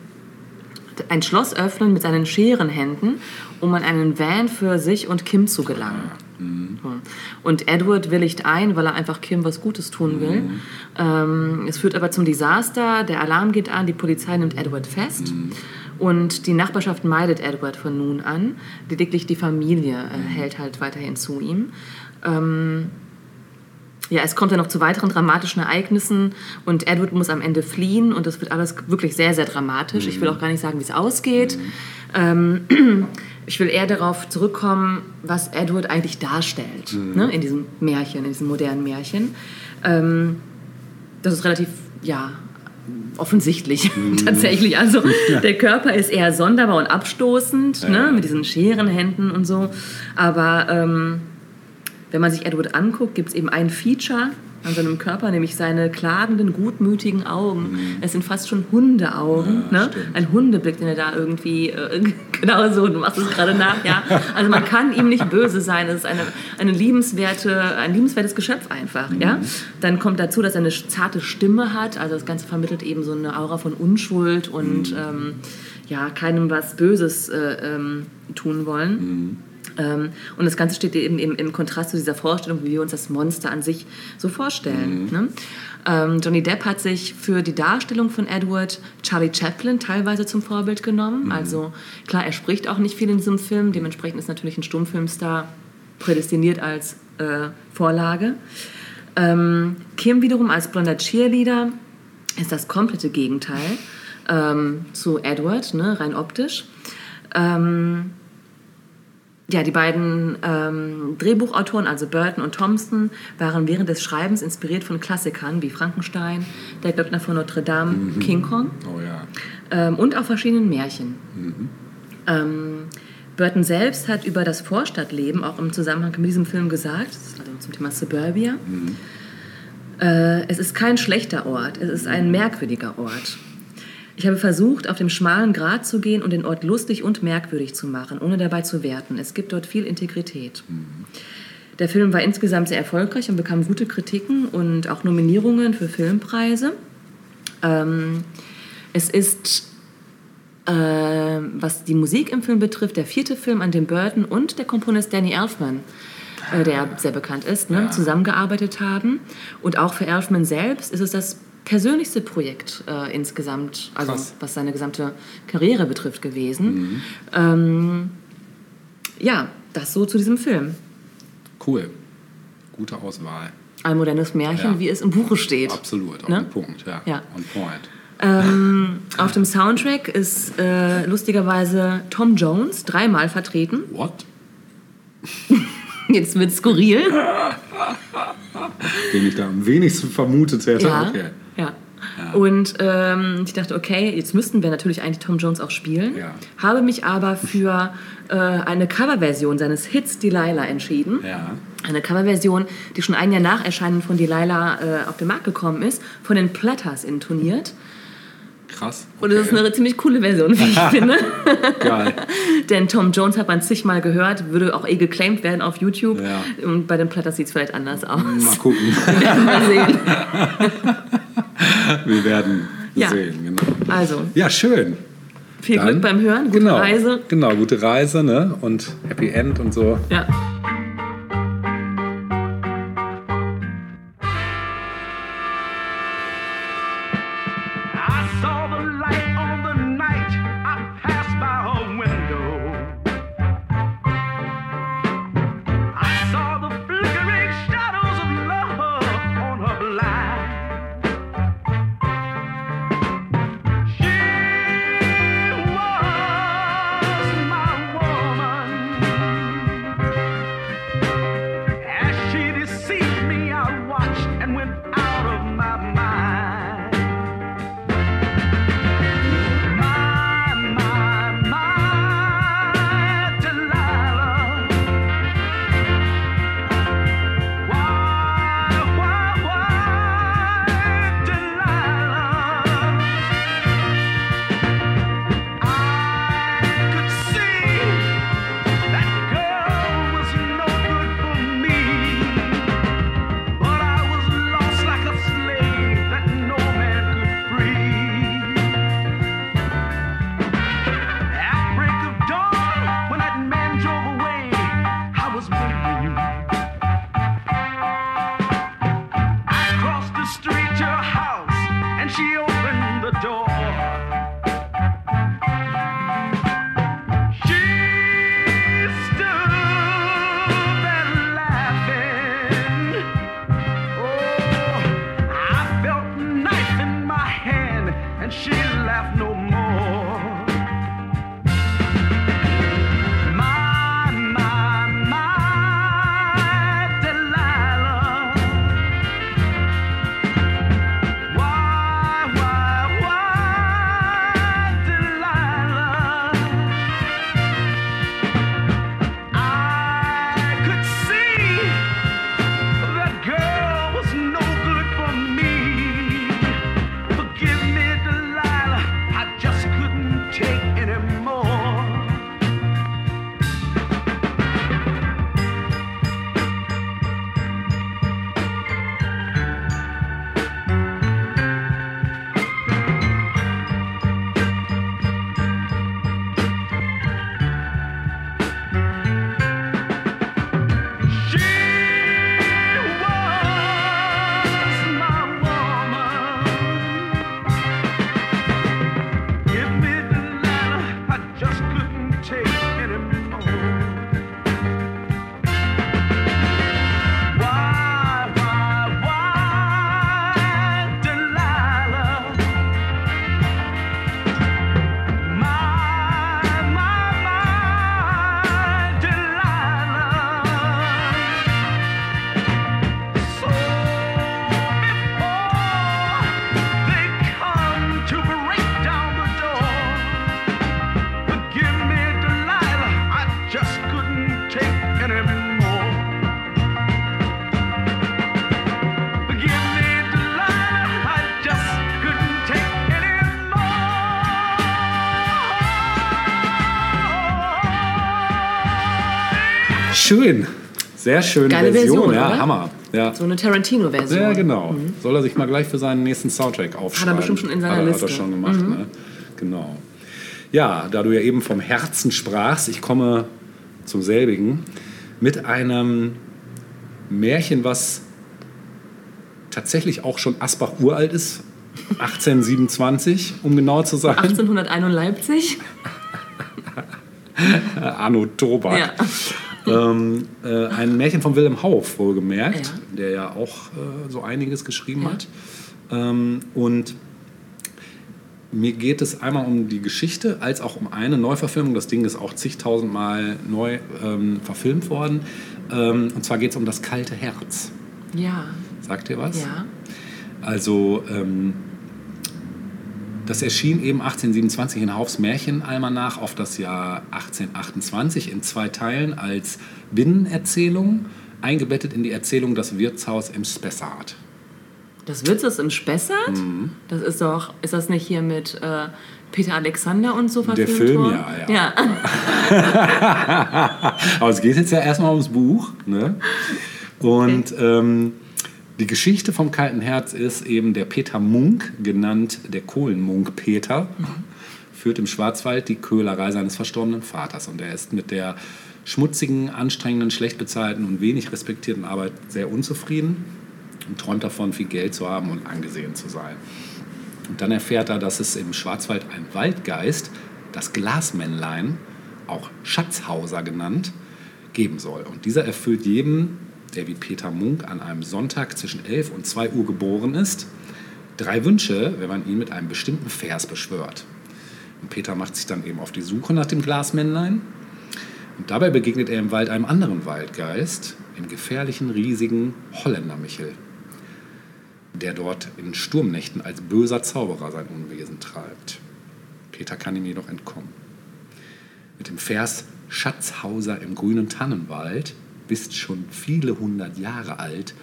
ein Schloss öffnen mit seinen Scherenhänden, um an einen Van für sich und Kim zu gelangen. So. Und Edward willigt ein, weil er einfach Kim was Gutes tun will. Ähm, es führt aber zum Desaster. Der Alarm geht an, die Polizei nimmt Edward fest. Und die Nachbarschaft meidet Edward von nun an. Lediglich die Familie äh, hält halt weiterhin zu ihm. Ähm, ja, es kommt dann noch zu weiteren dramatischen Ereignissen und Edward muss am Ende fliehen und das wird alles wirklich sehr, sehr dramatisch. Ich will auch gar nicht sagen, wie es ausgeht. Ähm, <clears throat> ich will eher darauf zurückkommen, was Edward eigentlich darstellt ne, in diesem Märchen, in diesem modernen Märchen. Ähm, das ist relativ, ja, offensichtlich <laughs> tatsächlich. Also <laughs> der Körper ist eher sonderbar und abstoßend, ne, mit diesen Scherenhänden und so. Aber ähm, wenn man sich Edward anguckt, gibt es eben ein Feature an seinem Körper, nämlich seine klagenden, gutmütigen Augen. Es sind fast schon Hundeaugen. Ja, ne? stimmt. Ein Hundeblick, den er da irgendwie, äh, <laughs> genau so, du machst es gerade nach, ja. Also man kann ihm nicht böse sein. Es ist eine, eine liebenswerte, ein liebenswertes Geschöpf einfach, ja. Dann kommt dazu, dass er eine zarte Stimme hat. Also das Ganze vermittelt eben so eine Aura von Unschuld und ähm, ja, keinem was Böses äh, ähm, tun wollen. Ähm, und das Ganze steht eben im, Kontrast zu dieser Vorstellung, wie wir uns das Monster an sich so vorstellen. Ne? Ähm, Johnny Depp hat sich für die Darstellung von Edward Charlie Chaplin teilweise zum Vorbild genommen. Also klar, er spricht auch nicht viel in diesem Film. Dementsprechend ist natürlich ein Stummfilmstar prädestiniert als äh, Vorlage. Ähm, Kim wiederum als blonder Cheerleader ist das komplette Gegenteil ähm, zu Edward, ne, rein optisch. Ähm, ja, die beiden ähm, Drehbuchautoren, also Burton und Thompson, waren während des Schreibens inspiriert von Klassikern wie Frankenstein, Der Glöckner von Notre Dame, King Kong Oh ja. ähm, und auch verschiedenen Märchen. Ähm, Burton selbst hat über das Vorstadtleben auch im Zusammenhang mit diesem Film gesagt, also zum Thema Suburbia, äh, es ist kein schlechter Ort, es ist ein merkwürdiger Ort. Ich habe versucht, auf dem schmalen Grat zu gehen und den Ort lustig und merkwürdig zu machen, ohne dabei zu werten. Es gibt dort viel Integrität. Der Film war insgesamt sehr erfolgreich und bekam gute Kritiken und auch Nominierungen für Filmpreise. Ähm, es ist, äh, was die Musik im Film betrifft, der vierte Film, an dem Burton und der Komponist Danny Elfman, äh, der sehr bekannt ist, ne, Ja. zusammengearbeitet haben. Und auch für Elfman selbst ist es das persönlichste Projekt äh, insgesamt, also Krass. was seine gesamte Karriere betrifft, gewesen. Ähm, ja, das so zu diesem Film. Cool. Gute Auswahl. Ein modernes Märchen, Ja. wie es im Buche steht. Absolut, auf Ne? den Punkt, ja. Ja. On point. Ähm, <laughs> auf dem Soundtrack ist äh, lustigerweise Tom Jones dreimal vertreten. What? Jetzt wird skurril. <laughs> Den ich da am wenigsten vermutet hätte. Ja. Okay. Ja. Und ähm, ich dachte, okay, jetzt müssten wir natürlich eigentlich Tom Jones auch spielen. Ja. Habe mich aber für äh, eine Coverversion seines Hits Delilah entschieden. Ja. Eine Coverversion, die schon ein Jahr nach Erscheinen von Delilah äh, auf den Markt gekommen ist, von den Platters intoniert. Krass. Und das ist Okay. eine ziemlich coole Version, wie ich <laughs> finde. Geil. <laughs> Denn Tom Jones hat man zigmal gehört, würde auch eh geclaimed werden auf YouTube. Ja. Und bei den Platters sieht es vielleicht anders aus. Mal gucken. <laughs> Mal sehen. Wir werden Ja. sehen. Genau. Also, Ja, schön. viel Dann- Glück beim Hören, gute genau, Reise. Genau, gute Reise ne? und Happy End und so. Ja. Sehr schöne Geile Version. Version, ja, oder? Hammer. Ja. So eine Tarantino-Version. Sehr genau. Soll er sich mal gleich für seinen nächsten Soundtrack aufschreiben. bestimmt schon in seiner hat er, Hat Liste. er schon gemacht, ne? Genau. Ja, da du ja eben vom Herzen sprachst, ich komme zum selbigen mit einem Märchen, was tatsächlich auch schon Asbach uralt ist, 1827, um genau zu sein. 1891. Arno <laughs> Tobak. Ja. Ähm, äh, ein Märchen von Wilhelm Hauff, wohlgemerkt, Ja. der ja auch äh, so einiges geschrieben hat. Ähm, und mir geht es einmal um die Geschichte, als auch um eine Neuverfilmung. Das Ding ist auch zigtausendmal neu ähm, verfilmt worden. Ähm, und zwar geht es um das kalte Herz. Ja. Sagt ihr was? Ja. Also, ähm, das erschien eben 1827 in Haufs Märchenalmanach auf das Jahr 1828 in zwei Teilen als Binnenerzählung, eingebettet in die Erzählung Das Wirtshaus im Spessart. Das Wirtshaus im Spessart? Mhm. Das ist doch, ist das nicht hier mit äh, Peter Alexander und so Der verfilmt Film, worden? ja, ja. <laughs> Aber es geht jetzt ja erstmal ums Buch. Ne? Und ähm, die Geschichte vom Kalten Herz ist eben der Peter Munk, genannt der Kohlenmunk Peter, führt im Schwarzwald die Köhlerei seines verstorbenen Vaters. Und er ist mit der schmutzigen, anstrengenden, schlecht bezahlten und wenig respektierten Arbeit sehr unzufrieden und träumt davon, viel Geld zu haben und angesehen zu sein. Und dann erfährt er, dass es im Schwarzwald einen Waldgeist, das Glasmännlein, auch Schatzhauser genannt, geben soll. Und dieser erfüllt jedem, der wie Peter Munk an einem Sonntag zwischen 11 und 2 Uhr geboren ist, drei Wünsche, wenn man ihn mit einem bestimmten Vers beschwört. Und Peter macht sich dann eben auf die Suche nach dem Glasmännlein. Und dabei begegnet er im Wald einem anderen Waldgeist, dem gefährlichen, riesigen Holländer Michel, der dort in Sturmnächten als böser Zauberer sein Unwesen treibt. Peter kann ihm jedoch entkommen. Mit dem Vers Schatzhauser im grünen Tannenwald bist schon viele hundert Jahre alt,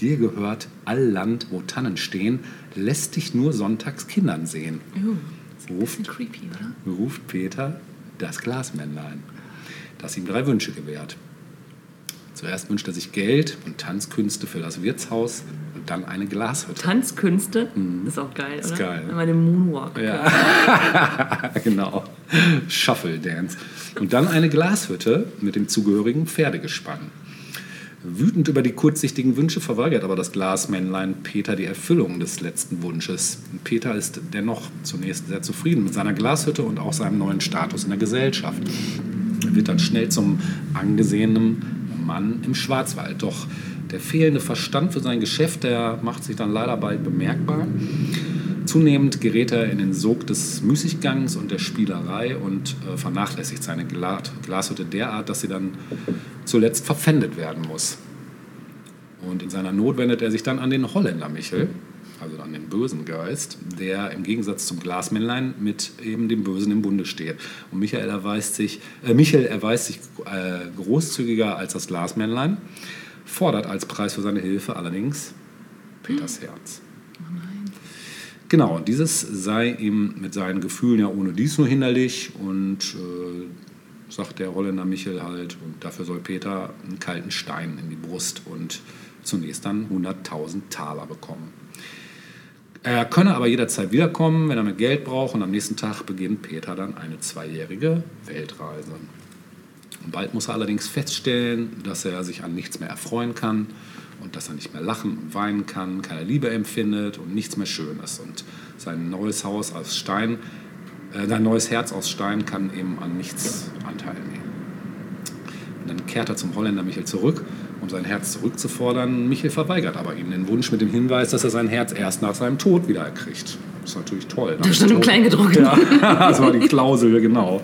dir gehört all Land, wo Tannen stehen, lässt dich nur sonntags Kindern sehen. Uh, Ruft, bisschen creepy, oder? ruft Peter das Glasmännlein, das ihm drei Wünsche gewährt. Zuerst wünscht er sich Geld und Tanzkünste für das Wirtshaus dann eine Glashütte. Tanzkünste, ist auch geil, Mhm. Ist oder? geil. Man den Moonwalk Ja, <laughs> genau. Shuffle Dance. Und dann eine Glashütte mit dem zugehörigen Pferdegespann. Wütend über die kurzsichtigen Wünsche verweigert aber das Glasmännlein Peter die Erfüllung des letzten Wunsches. Peter ist dennoch zunächst sehr zufrieden mit seiner Glashütte und auch seinem neuen Status in der Gesellschaft. Er wird dann schnell zum angesehenen Mann im Schwarzwald. Doch der fehlende Verstand für sein Geschäft, der macht sich dann leider bald bemerkbar. Zunehmend gerät er in den Sog des Müßiggangs und der Spielerei und äh, vernachlässigt seine Gla Glashütte derart, dass sie dann zuletzt verpfändet werden muss. Und in seiner Not wendet er sich dann an den Holländer Michel, also an den bösen Geist, der im Gegensatz zum Glasmännlein mit eben dem Bösen im Bunde steht. Und Michael erweist sich, äh, Michel erweist sich äh, großzügiger als das Glasmännlein, fordert als Preis für seine Hilfe allerdings Peters Herz. Genau, und dieses sei ihm mit seinen Gefühlen ja ohne dies nur hinderlich und äh, sagt der Holländer Michel halt, und dafür soll Peter einen kalten Stein in die Brust und zunächst dann 100.000 Taler bekommen. Er könne aber jederzeit wiederkommen, wenn er mit Geld braucht und am nächsten Tag beginnt Peter dann eine zweijährige Weltreise. Bald muss er allerdings feststellen, dass er sich an nichts mehr erfreuen kann und dass er nicht mehr lachen und weinen kann, keine Liebe empfindet und nichts mehr schön ist. Und sein neues Haus aus Stein, äh, sein neues Herz aus Stein kann eben an nichts Anteil nehmen. Und dann kehrt er zum Holländer Michel zurück, um sein Herz zurückzufordern. Michel verweigert aber ihm den Wunsch mit dem Hinweis, dass er sein Herz erst nach seinem Tod wieder erkriegt. Das ist natürlich toll. Das stand im Kleingedruckten. Ja, <laughs> das war die Klausel, genau.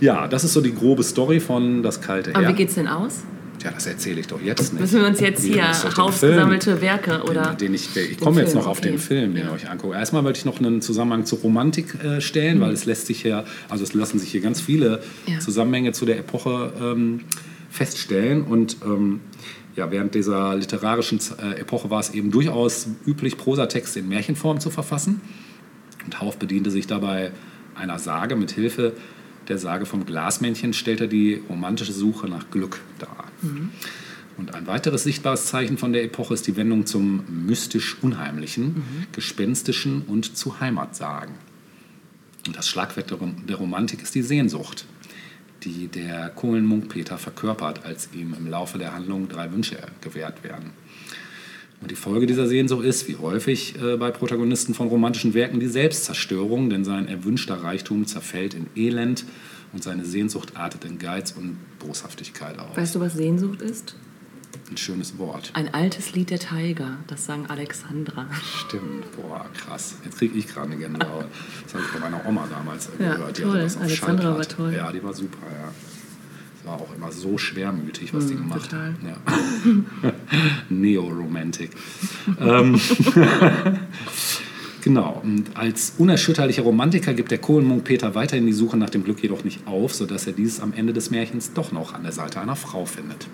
Ja, das ist so die grobe Story von Das kalte Herz. Aber wie geht's denn aus? Ja, das erzähle ich doch jetzt nicht. Müssen wir uns jetzt hier hausgesammelte Werke oder. den, den ich, ich komme jetzt noch auf okay. den Film, den Ja. ihr euch anguckt. Erstmal wollte ich noch einen Zusammenhang zur Romantik äh, stellen, weil es lässt sich hier, also es lassen sich hier ganz viele Ja. Zusammenhänge zu der Epoche ähm, feststellen. Und ähm, ja, während dieser literarischen äh, Epoche war es eben durchaus üblich, Prosatexte in Märchenform zu verfassen. Und Hauf bediente sich dabei einer Sage. Mit Hilfe der Sage vom Glasmännchen stellt er die romantische Suche nach Glück dar. Und ein weiteres sichtbares Zeichen von der Epoche ist die Wendung zum mystisch-unheimlichen, gespenstischen und zu Heimatsagen. Und das Schlagwort der Romantik ist die Sehnsucht, die der Kohlenmunk Peter verkörpert, als ihm im Laufe der Handlung drei Wünsche gewährt werden. Und die Folge dieser Sehnsucht ist, wie häufig äh, bei Protagonisten von romantischen Werken, die Selbstzerstörung, denn sein erwünschter Reichtum zerfällt in Elend und seine Sehnsucht artet in Geiz und Boshaftigkeit aus. Weißt du, was Sehnsucht ist? ein schönes Wort. Ein altes Lied der Tiger, das sang Alexandra. Stimmt, boah, krass. Jetzt kriege ich gerade eine Gänsehaut. Das habe ich bei meiner Oma damals Ja, gehört. Die toll. hatte das auf Alexandra Schallplatte. war toll. Ja, die war super, ja. War auch immer so schwermütig, was die gemacht total. hat. Ja. <laughs> Neo-Romantic. <laughs> ähm, <laughs> genau. Und als unerschütterlicher Romantiker gibt der Kohlenmunk Peter weiterhin die Suche nach dem Glück jedoch nicht auf, sodass er dieses am Ende des Märchens doch noch an der Seite einer Frau findet.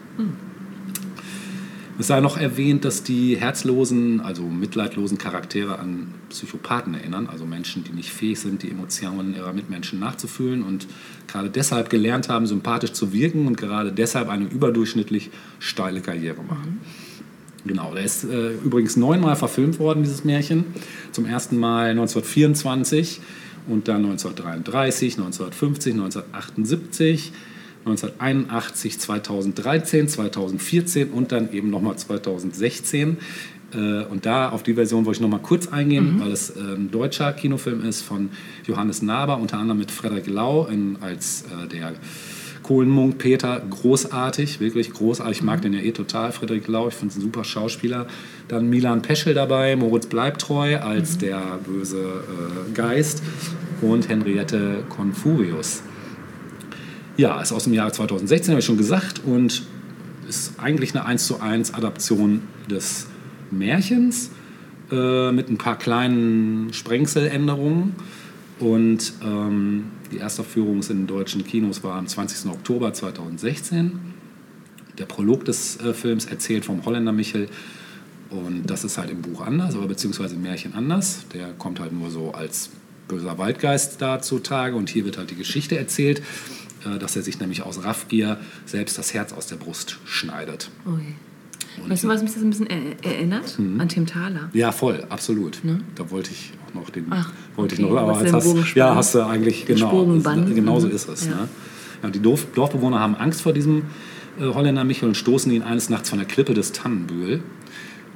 Es sei noch erwähnt, dass die herzlosen, also mitleidlosen Charaktere an Psychopathen erinnern, also Menschen, die nicht fähig sind, die Emotionen ihrer Mitmenschen nachzufühlen und gerade deshalb gelernt haben, sympathisch zu wirken und gerade deshalb eine überdurchschnittlich steile Karriere machen. Genau, der ist äh, übrigens neunmal verfilmt worden, dieses Märchen. Zum ersten Mal 1924 und dann 1933, 1950, 1978, 1981, 2013, 2014 und dann eben nochmal 2016. Äh, Und da auf die Version wollte ich nochmal kurz eingehen, weil es äh, ein deutscher Kinofilm ist von Johannes Naber, unter anderem mit Frederik Lau in, als äh, der Kohlenmunk Peter, großartig, wirklich großartig. Ich mag den ja eh total, Frederik Lau, ich finde es ein super Schauspieler. Dann Milan Peschel dabei, Moritz Bleibtreu als der böse äh, Geist und Henriette Confurius. Ja, ist aus dem Jahre 2016, habe ich schon gesagt, und ist eigentlich eine 1 zu 1 Adaption des Märchens äh, mit ein paar kleinen Sprengseländerungen. Und ähm, die Erstaufführung in den deutschen Kinos war am 20. Oktober 2016. Der Prolog des äh, Films erzählt vom Holländer Michel. Und das ist halt im Buch anders, aber beziehungsweise im Märchen anders. Der kommt halt nur so als böser Waldgeist da zutage. Und hier wird halt die Geschichte erzählt, äh, dass er sich nämlich aus Raffgier selbst das Herz aus der Brust schneidet. Ui. Weißt du, was mich das ein bisschen er erinnert? Mhm. An Tim Thaler. Ja, voll, absolut. Da wollte ich auch noch den, Ne? Ach, wollte okay, ich noch, aber den hast, ja, hast du eigentlich genau, genau so Mhm. ist es. Ja. Ne? Ja, die Dorf, Dorfbewohner haben Angst vor diesem äh, Holländer Michel und stoßen ihn eines Nachts von der Klippe des Tannenbühl.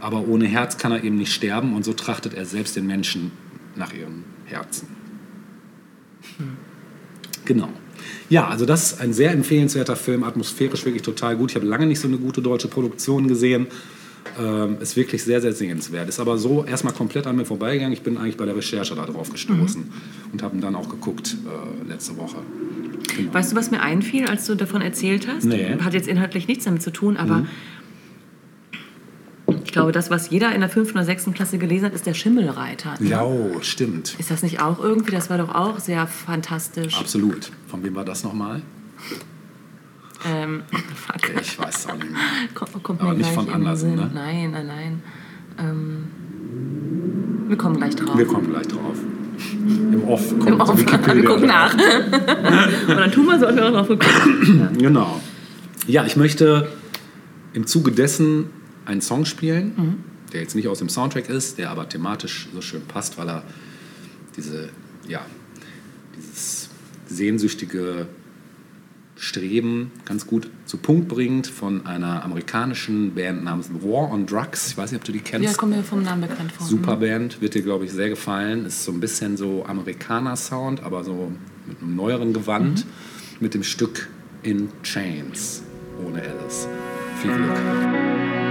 Aber ohne Herz kann er eben nicht sterben und so trachtet er selbst den Menschen nach ihrem Herzen. Hm. Genau. Ja, also das ist ein sehr empfehlenswerter Film, atmosphärisch wirklich total gut. Ich habe lange nicht so eine gute deutsche Produktion gesehen. Ähm, ist wirklich sehr, sehr sehenswert. Ist aber so erstmal komplett an mir vorbeigegangen. Ich bin eigentlich bei der Recherche da drauf gestoßen Mhm. und habe ihn dann auch geguckt äh, letzte Woche. Genau. Weißt du, was mir einfiel, als du davon erzählt hast? Nee. Hat jetzt inhaltlich nichts damit zu tun, aber Mhm. Ich glaube, das, was jeder in der fünften oder sechsten Klasse gelesen hat, ist der Schimmelreiter. Ja, oh, stimmt. Ist das nicht auch irgendwie? Das war doch auch sehr fantastisch. Absolut. Von wem war das nochmal? Ähm, <laughs> fuck. Ich weiß es auch nicht mehr. <laughs> Kommt, kommt Aber mir nicht von Andersen, ne? Nein, nein, nein. Ähm, wir kommen gleich drauf. Wir kommen gleich drauf. Im Off kommt Im Off. Wikipedia. <laughs> Wir gucken nach. Und dann tun wir so, als wir auch drauf gekommen. Genau. Ja, ich möchte im Zuge dessen einen Song spielen, Mhm. der jetzt nicht aus dem Soundtrack ist, der aber thematisch so schön passt, weil er diese, ja, dieses sehnsüchtige Streben ganz gut zu Punkt bringt von einer amerikanischen Band namens War on Drugs. Ich weiß nicht, ob du die kennst. Ja, kommen mir vom Namen bekannt vor. Super Band, wird dir, glaube ich, sehr gefallen. Ist so ein bisschen so Amerikaner-Sound, aber so mit einem neueren Gewand. Mit dem Stück In Chains ohne Alice. Viel Glück.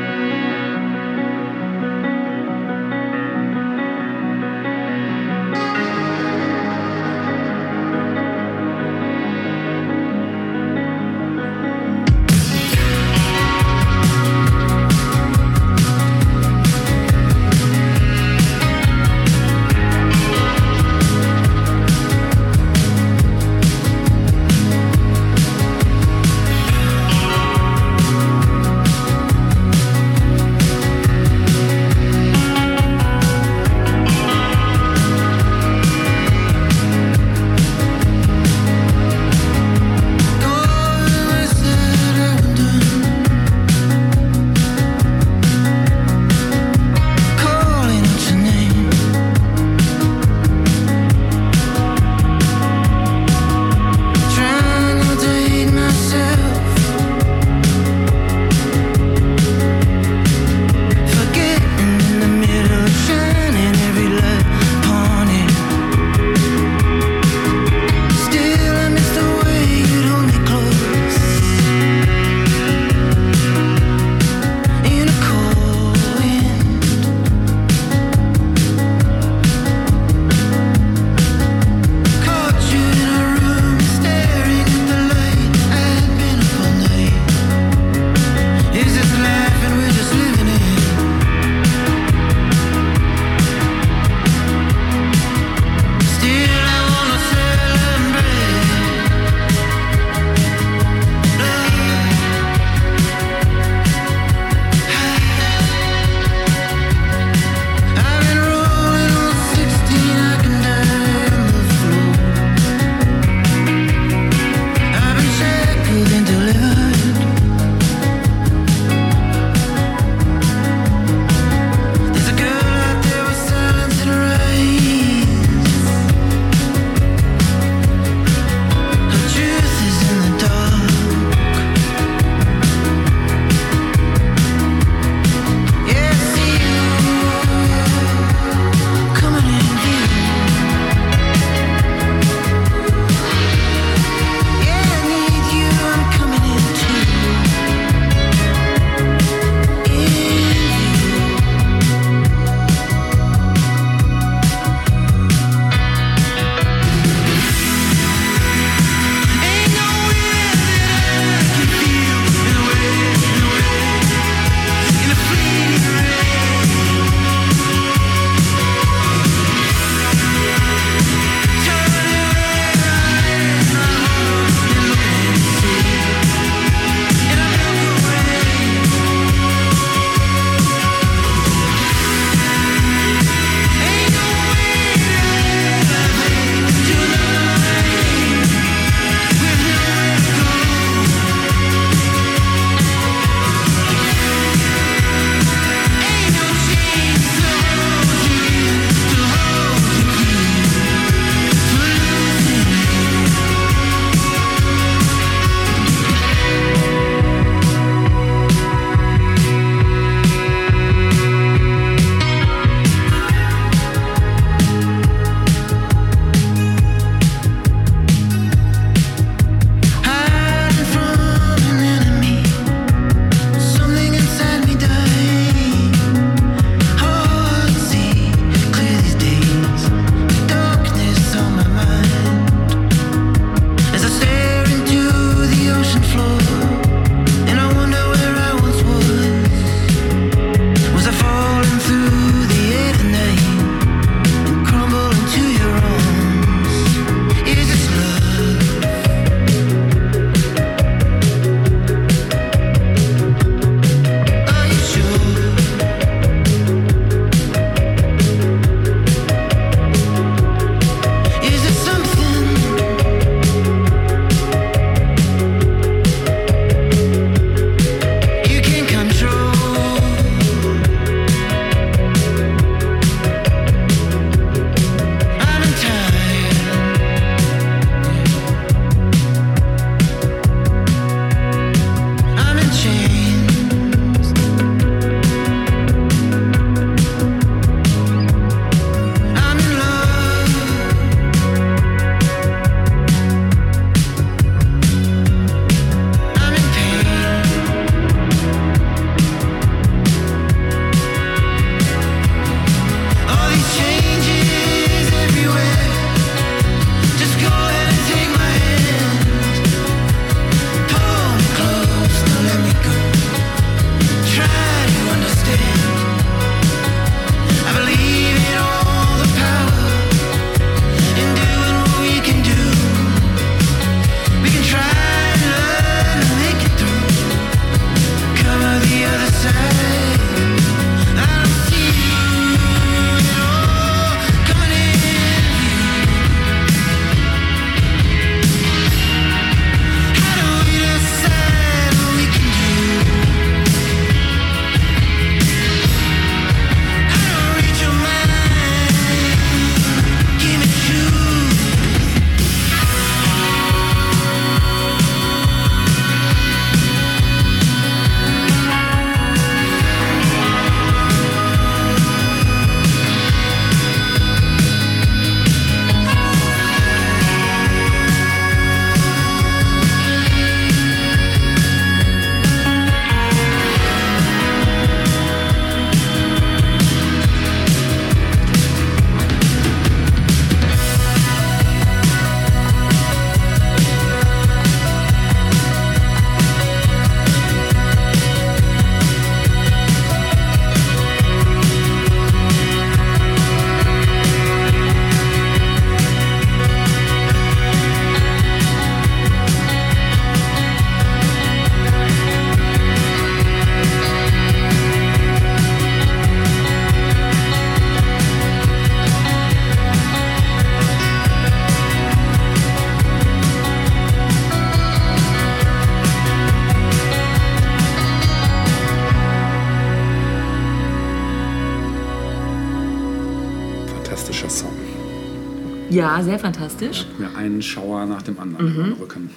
Ja, sehr fantastisch. Mir einen Schauer nach dem anderen über den Rücken.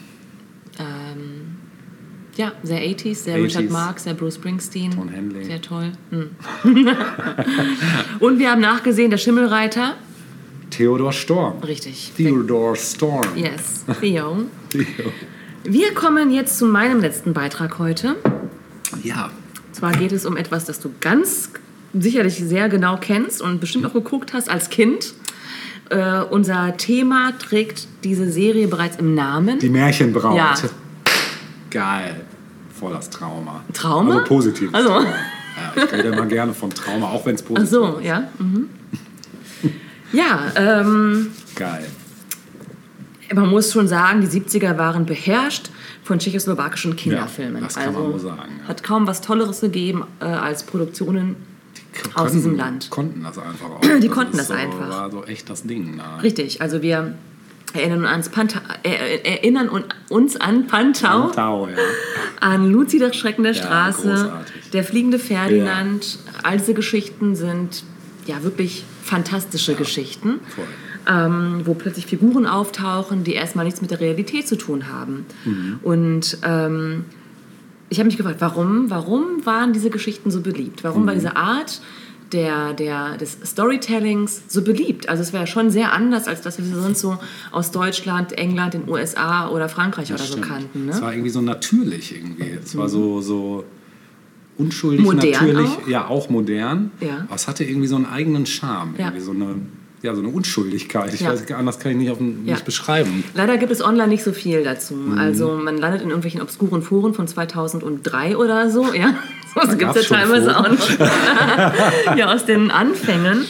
Ähm, ja, sehr 80s, sehr 80s. Richard Marx, sehr Bruce Springsteen. Ton Henley. Sehr toll. Hm. <laughs> Und wir haben nachgesehen, der Schimmelreiter. Theodor Storm. Richtig. Theodor Storm. Yes, Theo. <laughs> Theo. Wir kommen jetzt zu meinem letzten Beitrag heute. Ja. Zwar geht es um etwas, das du ganz sicherlich sehr genau kennst und bestimmt auch geguckt hast als Kind. Äh, unser Thema trägt diese Serie bereits im Namen. Die Märchenbraut. Ja. Geil. Voll das Trauma. Trauma? Also positiv. Also. Ja, ich rede immer gerne von Trauma, auch wenn es Ach positiv so, ist. ja. Mhm. Ja, ähm, Geil. man muss schon sagen, die 70er waren beherrscht von tschechoslowakischen Kinderfilmen. das kann also man wohl sagen, ja. hat kaum was Tolleres gegeben äh, als Produktionen aus Können- diesem Land. Konnten das einfach auch. Die Das konnten das so, einfach. war so echt das Ding. Da. Richtig, also wir erinnern uns, Panta äh, erinnern un- uns an Pantau, Tau, ja. an Luzi der Schrecken der Ja, Straße, großartig. der fliegende Ferdinand. All diese Geschichten sind ja wirklich fantastische Geschichten. Ähm, wo plötzlich Figuren auftauchen, die erstmal nichts mit der Realität zu tun haben. Mhm. Und ähm, ich habe mich gefragt, warum, warum waren diese Geschichten so beliebt? Warum Mhm. war diese Art der, der, des Storytellings so beliebt? Also es wäre schon sehr anders, als das, was wir sonst so aus Deutschland, England, den USA oder Frankreich oder so Stimmt. kannten. Es Ne? war irgendwie so natürlich irgendwie. Es war so, so unschuldig Modern natürlich. auch? Ja, auch modern. Ja. Aber es hatte irgendwie so einen eigenen Charme. Ja. Irgendwie so eine, ja, so eine Unschuldigkeit. Ich Ja. weiß anders kann ich nicht, auf, den- Ja. nicht beschreiben. Leider gibt es online nicht so viel dazu. Mhm. Also man landet in irgendwelchen obskuren Foren von 2003 oder so. Ja, <laughs> so gibt es ja teilweise Foren. auch noch. <laughs> <laughs> ja, aus den Anfängen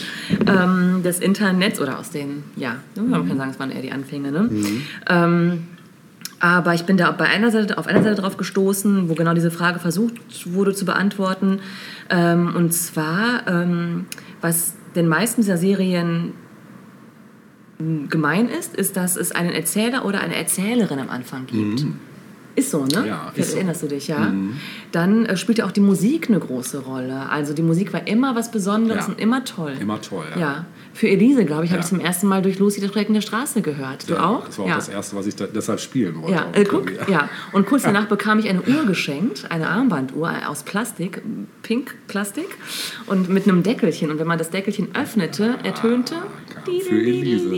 ähm, des Internets oder aus den, ja, man Mhm. kann sagen, es waren eher die Anfänge. Ne? Ähm, aber ich bin da bei einer Seite, auf einer Seite drauf gestoßen, wo genau diese Frage versucht wurde zu beantworten. Ähm, und zwar, ähm, was den meisten dieser Serien gemein ist, ist, dass es einen Erzähler oder eine Erzählerin am Anfang gibt. Ist so, ne? Mhm. Ja, Vielleicht so. Mhm. erinnerst du dich, ja? Dann äh, spielt ja auch die Musik eine große Rolle. Also die Musik war immer was Besonderes Ja. und immer toll. Immer toll, ja. Ja. Für Elise, glaube ich, habe ich zum ersten Mal durch Lucy der Schrecken der Straße gehört. Du Ja, auch? Das war auch das Erste, was ich da, deshalb spielen wollte. Ja, äh, guck, ja. Und kurz danach bekam ich eine Uhr geschenkt, eine Armbanduhr aus Plastik, pink Plastik, und mit einem Deckelchen. Und wenn man das Deckelchen öffnete, ertönte. geil. Für Elise.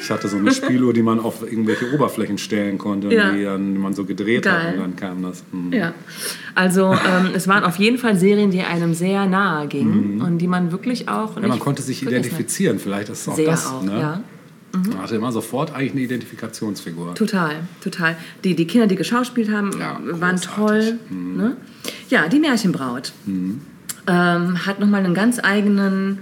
Ich hatte so eine Spieluhr, die man auf irgendwelche Oberflächen stellen konnte, die, dann, man so gedreht hat Geil. und dann kam das. hm. Ja, also ähm, es waren auf jeden Fall Serien, die einem sehr nahe gingen und die man wirklich auch. Mhm. Ja, man konnte sich identifizieren, vielleicht ist es auch Sehr das. auch, ne? ja. Man hatte immer sofort eigentlich eine Identifikationsfigur. Total, total. Die, die Kinder, die geschauspielt haben, Ja, waren großartig. Mhm. toll. Ne? Ja, die Märchenbraut ähm, hat nochmal einen ganz eigenen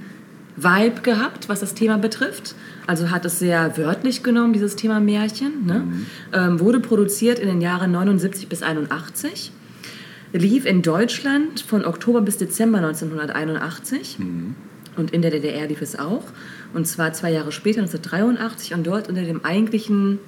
Vibe gehabt, was das Thema betrifft. Also hat es sehr wörtlich genommen, dieses Thema Märchen. Ne? Mhm. Ähm, wurde produziert in den Jahren 79 bis 81. Lief in Deutschland von Oktober bis Dezember 1981. Und in der DDR lief es auch. Und zwar zwei Jahre später, 1983, und dort unter dem eigentlichen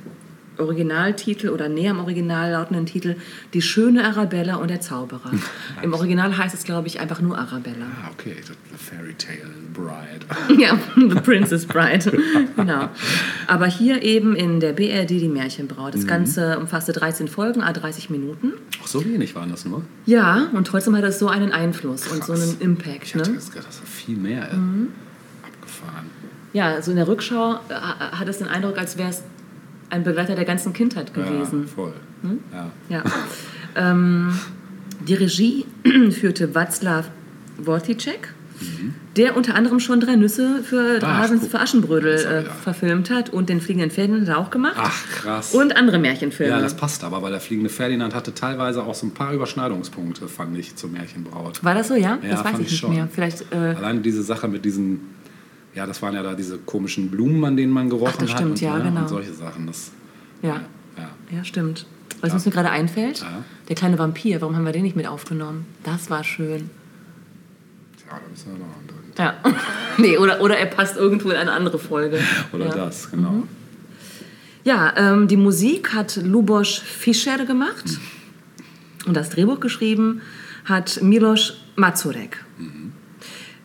Originaltitel oder näher am Original lautenden Titel Die schöne Arabella und der Zauberer. <laughs> Im Original heißt es, glaube ich, einfach nur Arabella. Ah, okay, The Fairy Tale Bride. <laughs> Ja, The Princess Bride. <laughs> genau. Aber hier eben in der BRD die Märchenbraut. Das Ganze umfasste 13 Folgen, a 30 Minuten. Ach, so wenig waren das nur. Ja, und trotzdem hat es so einen Einfluss und so Krass. einen Impact. Ich hatte Ne? jetzt gedacht, das war viel mehr. Mhm. Abgefahren. Ja, so in der Rückschau äh, hat es den Eindruck, als wäre es ein Begleiter der ganzen Kindheit gewesen. Ja, voll. Hm? Ja. Ja. ähm, die Regie <clears throat> führte Václav Worticek, der unter anderem schon drei Nüsse für, Ach, Hasens für Aschenbrödel äh, verfilmt hat und den Fliegenden Ferdinand hat er auch gemacht. Ach, krass. Und andere Märchenfilme. ja, das passt aber, weil der fliegende Ferdinand hatte teilweise auch so ein paar Überschneidungspunkte, fand ich, zur Märchenbraut. War das so, ja? Ja, das weiß ich ich nicht schon. mehr. Vielleicht, äh, Allein diese Sache mit diesen, ja, das waren ja da diese komischen Blumen, an denen man gerochen Ach, das hat. stimmt, und, ja, ne, genau. Und solche Sachen. Das, ja. ja. Ja, stimmt. Was uns mir gerade einfällt, Ja. der kleine Vampir, warum haben wir den nicht mit aufgenommen? Das war schön. Ja, da müssen wir noch drin. Ja. <laughs> nee, oder, oder er passt irgendwo in eine andere Folge. <laughs> Oder ja. Mhm. das, genau. Ja, ähm, die Musik hat Luboš Fischer gemacht und das Drehbuch geschrieben hat Milos Mazurek.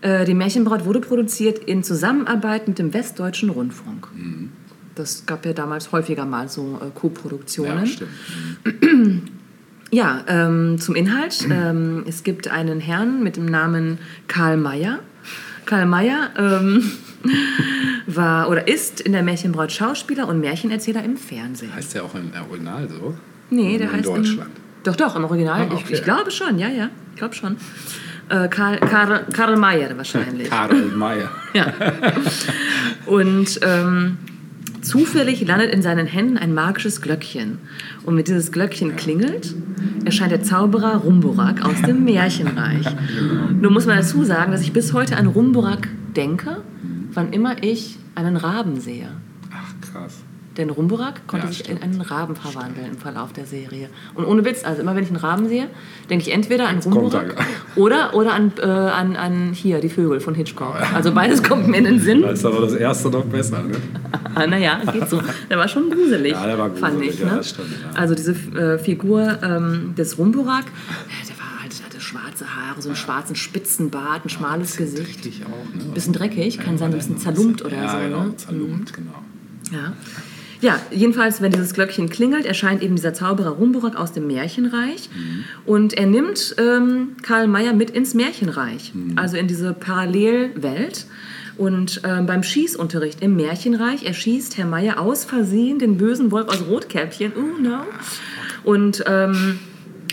Äh, die Märchenbraut wurde produziert in Zusammenarbeit mit dem Westdeutschen Rundfunk. Das gab ja damals häufiger mal so äh, Co-Produktionen. Ja, stimmt. <clears throat> Ja, ähm, zum Inhalt. <clears throat> Ähm, es gibt einen Herrn mit dem Namen Karl Mayer. Karl Mayer ähm, <laughs> war oder ist in der Märchenbraut Schauspieler und Märchenerzähler im Fernsehen. Heißt der auch im Original so? Nee, der in heißt Deutschland. Im, doch, doch, im Original. Ah, ich, okay. ich glaube schon, ja, ja. Ich glaube schon. Äh, Karl, Karl, Karl Mayer wahrscheinlich. <laughs> Karl Mayer. <laughs> Ja. Und ähm, zufällig landet in seinen Händen ein magisches Glöckchen. Und wenn dieses Glöckchen klingelt, erscheint der Zauberer Rumburak aus dem <laughs> Märchenreich. Nun muss man dazu sagen, dass ich bis heute an Rumburak denke, wann immer ich einen Raben sehe. Ach, krass. Denn Rumburak konnte Ja, sich stimmt. in einen Raben verwandeln im Verlauf der Serie. Und ohne Witz, also immer wenn ich einen Raben sehe, denke ich entweder an Rumburak er. <laughs> oder, oder an, äh, an, an hier, die Vögel von Hitchcock. Oh, ja. Also beides kommt mir in den Sinn. Da ist aber das erste noch besser, ne? Ah, naja, geht so. Der war schon gruselig, <laughs> Ja, der war fand gruselig, ich. ja, Ne? das stimmt, ja. Also diese äh, Figur ähm, des Rumburak, äh, der war halt, hatte schwarze Haare, so einen schwarzen Spitzenbart, ein schmales Gesicht. Richtig auch, ne? Bisschen dreckig, kann sein, ein bisschen zerlumpt oder ja, so. Genau, Ne? zerlumpt, genau. Ja. Ja, jedenfalls, wenn dieses Glöckchen klingelt, erscheint eben dieser Zauberer Rumburak aus dem Märchenreich. Und er nimmt ähm, Karl Mayer mit ins Märchenreich, also in diese Parallelwelt. Und ähm, beim Schießunterricht im Märchenreich erschießt Herr Mayer aus Versehen den bösen Wolf aus Rotkäppchen. Oh no. Und ähm,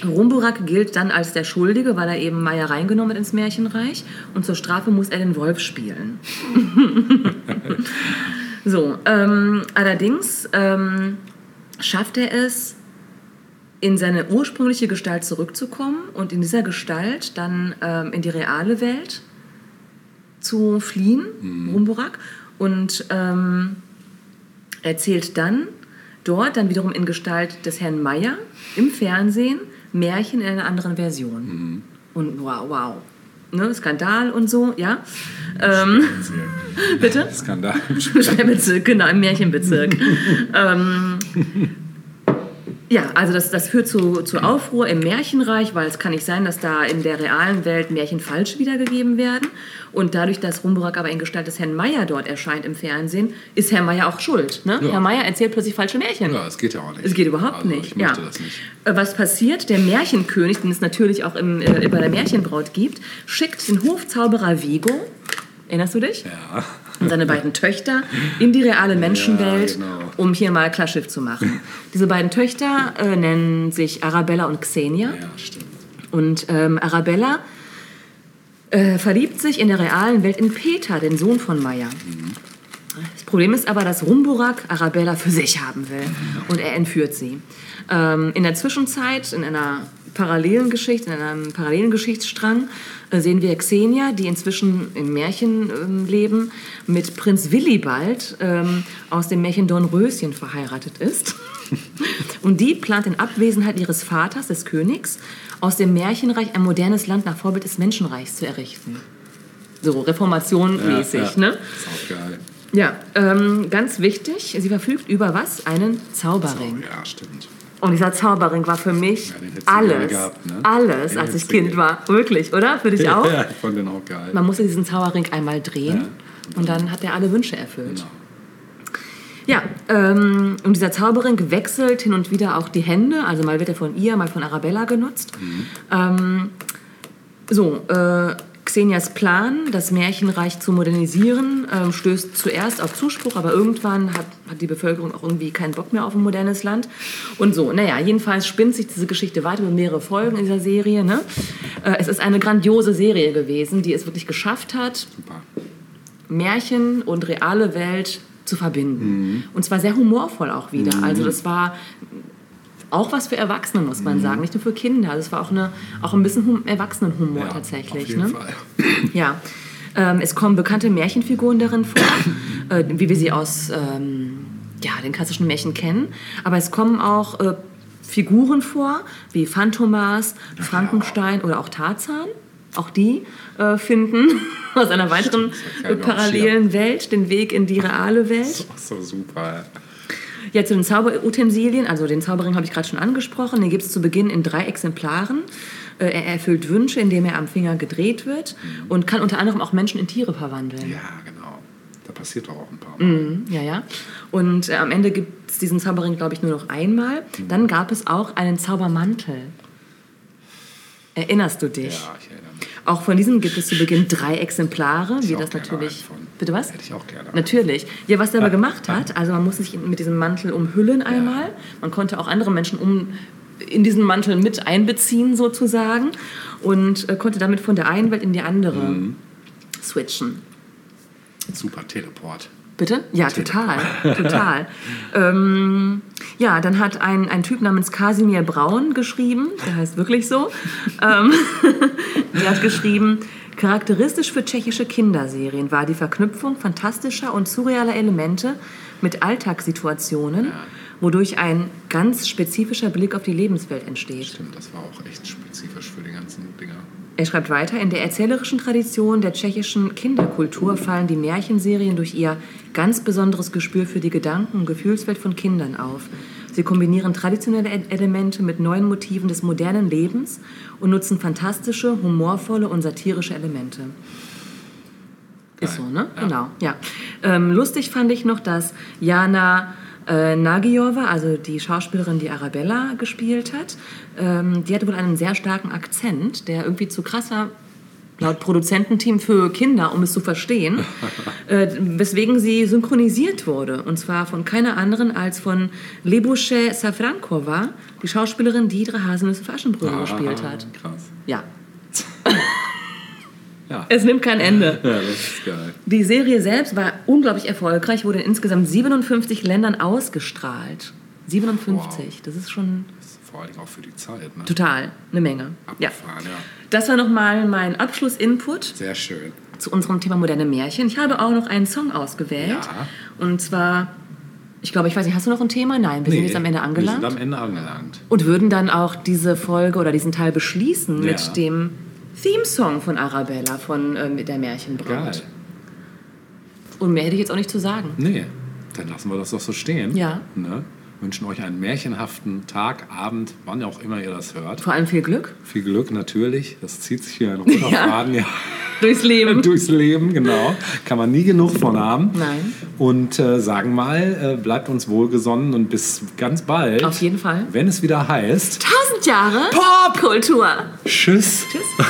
Rumburak gilt dann als der Schuldige, weil er eben Mayer reingenommen hat ins Märchenreich. Und zur Strafe muss er den Wolf spielen. <laughs> So, ähm, allerdings ähm, schafft er es, in seine ursprüngliche Gestalt zurückzukommen und in dieser Gestalt dann ähm, in die reale Welt zu fliehen, Rumburak, und ähm, erzählt dann dort, dann wiederum in Gestalt des Herrn Meyer im Fernsehen, Märchen in einer anderen Version. Und wow, wow. Ne, Skandal und so, ja. Ähm, <laughs> bitte? Skandal. Sternbezirk, genau, im Märchenbezirk. <laughs> ähm, ja, also das, das führt zu, zu Aufruhr im Märchenreich, weil es kann nicht sein, dass da in der realen Welt Märchen falsch wiedergegeben werden. Und dadurch, dass Rumburak aber in Gestalt des Herrn Meyer dort erscheint im Fernsehen, ist Herr Meyer auch schuld. Ne? Ja. Herr Meyer erzählt plötzlich falsche Märchen. Ja, es geht ja auch nicht. Es geht überhaupt also, nicht. Ich möchte ja. das nicht. Äh, Was passiert? Der Märchenkönig, den es natürlich auch im, äh, bei der Märchenbraut gibt, schickt den Hofzauberer Vigo, erinnerst du dich? Ja. Und seine beiden Töchter in die reale Menschenwelt, Ja, genau. um hier mal Klarschiff zu machen. <laughs> Diese beiden Töchter äh, nennen sich Arabella und Xenia. Ja, stimmt. Und ähm, Arabella äh, verliebt sich in der realen Welt in Peter, den Sohn von Maya. Das Problem ist aber, dass Rumburak Arabella für sich haben will und er entführt sie. Ähm, in der Zwischenzeit, in einer parallelen Geschichte, in einem parallelen Geschichtsstrang, sehen wir Xenia, die inzwischen im Märchen ähm, leben, mit Prinz Willibald ähm, aus dem Märchen Dornröschen verheiratet ist. <laughs> Und die plant in Abwesenheit ihres Vaters, des Königs, aus dem Märchenreich ein modernes Land nach Vorbild des Menschenreichs zu errichten. So, Reformation mäßig, ja. ne? Ist auch geil. Ja, ähm, ganz wichtig, sie verfügt über was? Einen Zauberring. Ja, stimmt. Und dieser Zauberring war für mich Ja, alles, gehabt, ne? alles, Den als ich Kind war. Wirklich, oder? Für dich <laughs> auch? Ja, ich fand den auch geil. Man musste diesen Zauberring einmal drehen und dann hat er alle Wünsche erfüllt. Genau. Ja, ähm, und dieser Zauberring wechselt hin und wieder auch die Hände. Also mal wird er von ihr, mal von Arabella genutzt. Ähm, so, äh, Xenias Plan, das Märchenreich zu modernisieren, ähm, stößt zuerst auf Zuspruch, aber irgendwann hat, hat die Bevölkerung auch irgendwie keinen Bock mehr auf ein modernes Land. Und so, naja, jedenfalls spinnt sich diese Geschichte weiter über mehrere Folgen in dieser Serie. Ne? Äh, es ist eine grandiose Serie gewesen, die es wirklich geschafft hat, Super. Märchen und reale Welt zu verbinden. Und zwar sehr humorvoll auch wieder. Also das war auch was für Erwachsene, muss man sagen, nicht nur für Kinder. Das war auch, eine, auch ein bisschen hum Erwachsenenhumor Ja, tatsächlich. Auf jeden ne? Fall. Ja. Ähm, es kommen bekannte Märchenfiguren darin vor, <coughs> äh, wie wir sie aus ähm, ja, den klassischen Märchen kennen. Aber es kommen auch äh, Figuren vor, wie Phantomas, Frankenstein oder auch Tarzan. Auch die äh, finden <laughs> aus einer weiteren das parallelen Welt den Weg in die reale Welt. Ach so, super. Ja, zu den Zauberutensilien, also den Zauberring habe ich gerade schon angesprochen. Den gibt es zu Beginn in drei Exemplaren. Äh, Er erfüllt Wünsche, indem er am Finger gedreht wird und kann unter anderem auch Menschen in Tiere verwandeln. Ja, genau. Da passiert doch auch ein paar Mal. Mhm, ja, ja. Und äh, am Ende gibt es diesen Zauberring, glaube ich, nur noch einmal. Dann gab es auch einen Zaubermantel. Erinnerst du dich? Ja, ich erinnere mich. Auch von diesem gibt es zu Beginn drei Exemplare, Hätte ich wie auch das gerne natürlich. einen von. Bitte was? Hätte ich auch gerne. Natürlich. Ja, was der aber gemacht hat, also man muss sich mit diesem Mantel umhüllen einmal. Man konnte auch andere Menschen um in diesen Mantel mit einbeziehen sozusagen und äh, konnte damit von der einen Welt in die andere Mhm. switchen. Super Teleport. Bitte? Ja, total, <laughs> total. ähm, ja, dann hat ein, ein Typ namens Kasimir Braun geschrieben, der heißt wirklich so, ähm, <laughs> der hat geschrieben, charakteristisch für tschechische Kinderserien war die Verknüpfung fantastischer und surrealer Elemente mit Alltagssituationen, wodurch ein ganz spezifischer Blick auf die Lebenswelt entsteht. Stimmt, das war auch echt spezifisch für die ganzen Dinger. Er schreibt weiter, in der erzählerischen Tradition der tschechischen Kinderkultur fallen die Märchenserien durch ihr ganz besonderes Gespür für die Gedanken- und Gefühlswelt von Kindern auf. Sie kombinieren traditionelle E- Elemente mit neuen Motiven des modernen Lebens und nutzen fantastische, humorvolle und satirische Elemente. Ist so, ne? Ja. Genau, ja. Ähm, lustig fand ich noch, dass Jana äh, Nagyova, also die Schauspielerin, die Arabella gespielt hat, ähm, die hatte wohl einen sehr starken Akzent, der irgendwie zu krasser laut Produzententeam für Kinder, um es zu verstehen, <laughs> äh, weswegen sie synchronisiert wurde. Und zwar von keiner anderen als von Lebusche Safrankova, die Schauspielerin, die drei Haselnüsse für Aschenbrödel gespielt hat. Ah, Krass. Ja. <laughs> Ja. Es nimmt kein Ende. ja, das ist geil. Die Serie selbst war unglaublich erfolgreich, wurde in insgesamt 57 Ländern ausgestrahlt. 57, das ist schon vor allem auch für die Zeit. Ne? total eine Menge. Ja. Abgefahren, ja. Das war nochmal mein Abschlussinput Sehr schön. zu unserem Thema moderne Märchen. Ich habe auch noch einen Song ausgewählt. Ja. Und zwar, ich glaube, ich weiß nicht, hast du noch ein Thema? Nein, wir sind jetzt am Ende angelangt. Wir sind am Ende angelangt. und würden dann auch diese Folge oder diesen Teil beschließen Ja. mit dem Theme-Song von Arabella von äh, der Märchenbraut. Geil. Und mehr hätte ich jetzt auch nicht zu sagen. Nee, dann lassen wir das doch so stehen. Ja. Ne? Wünschen euch einen märchenhaften Tag, Abend, wann auch immer ihr das hört. Vor allem viel Glück Viel Glück natürlich. Das zieht sich hier ein roter <laughs> Ja. Faden ja. durchs Leben. <laughs> durchs Leben, genau. Kann man nie genug von haben. Nein. Und äh, sagen mal, äh, bleibt uns wohlgesonnen und bis ganz bald. Auf jeden Fall. Wenn es wieder heißt. Tausend Jahre Pop! Kultur. Tschüss. Tschüss.